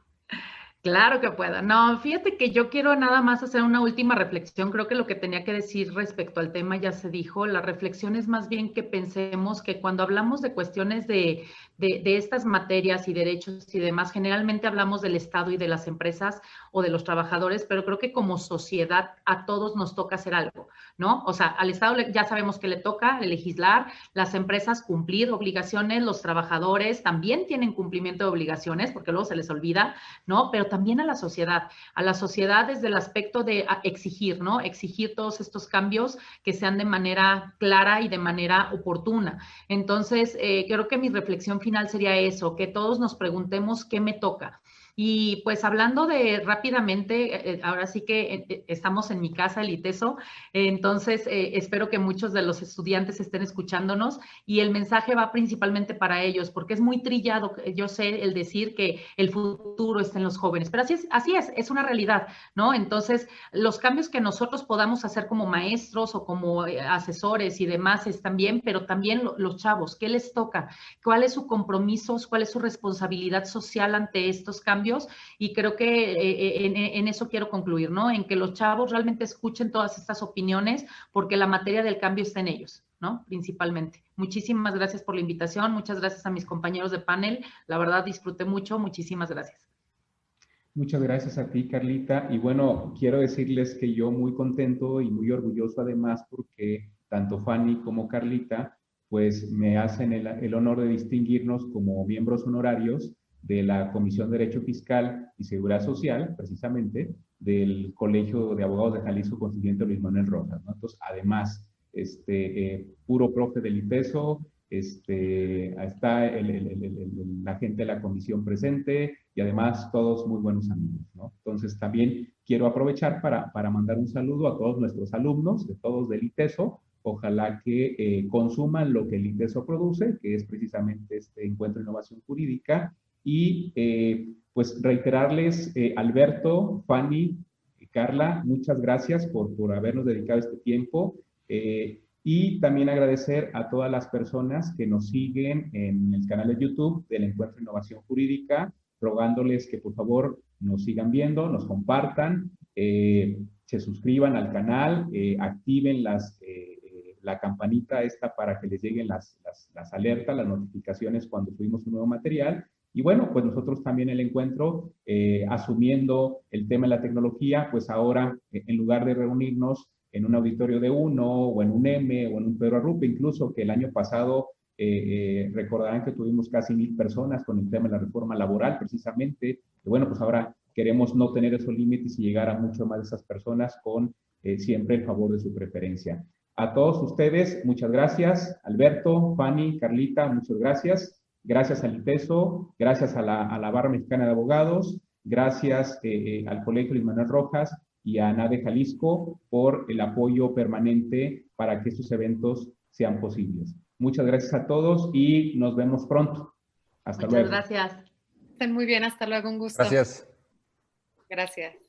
Claro que puedo. No, fíjate que yo quiero nada más hacer una última reflexión. Creo que lo que tenía que decir respecto al tema ya se dijo. La reflexión es más bien que pensemos que cuando hablamos de cuestiones de, de, de estas materias y derechos y demás, generalmente hablamos del Estado y de las empresas o de los trabajadores, pero creo que como sociedad a todos nos toca hacer algo, ¿no? O sea, al Estado ya sabemos que le toca legislar, las empresas cumplir obligaciones, los trabajadores también tienen cumplimiento de obligaciones, porque luego se les olvida, ¿no? Pero también a la sociedad, a la sociedad desde el aspecto de exigir, ¿no? Exigir todos estos cambios que sean de manera clara y de manera oportuna. Entonces, eh, creo que mi reflexión final sería eso, que todos nos preguntemos qué me toca. Y pues hablando de rápidamente, eh, eh, ahora sí que eh, estamos en mi casa, el ITESO, entonces espero que muchos de los estudiantes estén escuchándonos y el mensaje va principalmente para ellos, porque es muy trillado, yo sé, el decir que el futuro está en los jóvenes, pero así es, así es, es una realidad, ¿no? Entonces, los cambios que nosotros podamos hacer como maestros o como asesores y demás están bien, pero también los chavos, ¿qué les toca? ¿Cuál es su compromiso? ¿Cuál es su responsabilidad social ante estos cambios? Y creo que eh, eh, en, eso quiero concluir, ¿no? En que los chavos realmente escuchen todas estas opiniones porque la materia del cambio está en ellos, ¿no? Principalmente. Muchísimas gracias por la invitación, muchas gracias a mis compañeros de panel, la verdad disfruté mucho, muchísimas gracias. Muchas gracias a ti, Carlita. Y bueno, quiero decirles que yo muy contento y muy orgulloso además porque tanto Fanny como Carlita pues me hacen el, el honor de distinguirnos como miembros honorarios de la Comisión de Derecho Fiscal y Seguridad Social, precisamente, del Colegio de Abogados de Jalisco Constituyente Luis Manuel Rojas. Entonces, además, este, eh, puro profe del IPESO, este, está la gente de la comisión presente y además todos muy buenos amigos. Entonces, también quiero aprovechar para, para mandar un saludo a todos nuestros alumnos, de todos del ITESO, Ojalá que eh, consuman lo que el ITESO produce, que es precisamente este encuentro de innovación jurídica, y eh, pues reiterarles, eh, Alberto, Fanny, Carla, muchas gracias por, por habernos dedicado este tiempo. Eh, y también agradecer a todas las personas que nos siguen en el canal de YouTube del Encuentro de Innovación Jurídica, rogándoles que por favor nos sigan viendo, nos compartan, se suscriban al canal, activen las, la campanita esta para que les lleguen las, las, las alertas, las notificaciones cuando subimos un nuevo material y bueno, pues nosotros también el encuentro, eh, asumiendo el tema de la tecnología, pues ahora eh, en lugar de reunirnos en un auditorio de uno o en un M o en un Pedro Arrupe, incluso que el año pasado eh, recordarán que tuvimos casi mil personas con el tema de la reforma laboral precisamente. Y bueno, pues ahora queremos no tener esos límites y llegar a mucho más de esas personas con siempre el favor de su preferencia. A todos ustedes, muchas gracias. Alberto, Fanny, Carlita, muchas gracias gracias al IPESO, gracias a la, a la Barra Mexicana de Abogados, gracias eh, eh, al Colegio Luis Manuel Rojas y a ANADE Jalisco por el apoyo permanente para que estos eventos sean posibles. Muchas gracias a todos y nos vemos pronto. Hasta luego. Muchas gracias. Estén muy bien, hasta luego, un gusto. Gracias. Gracias.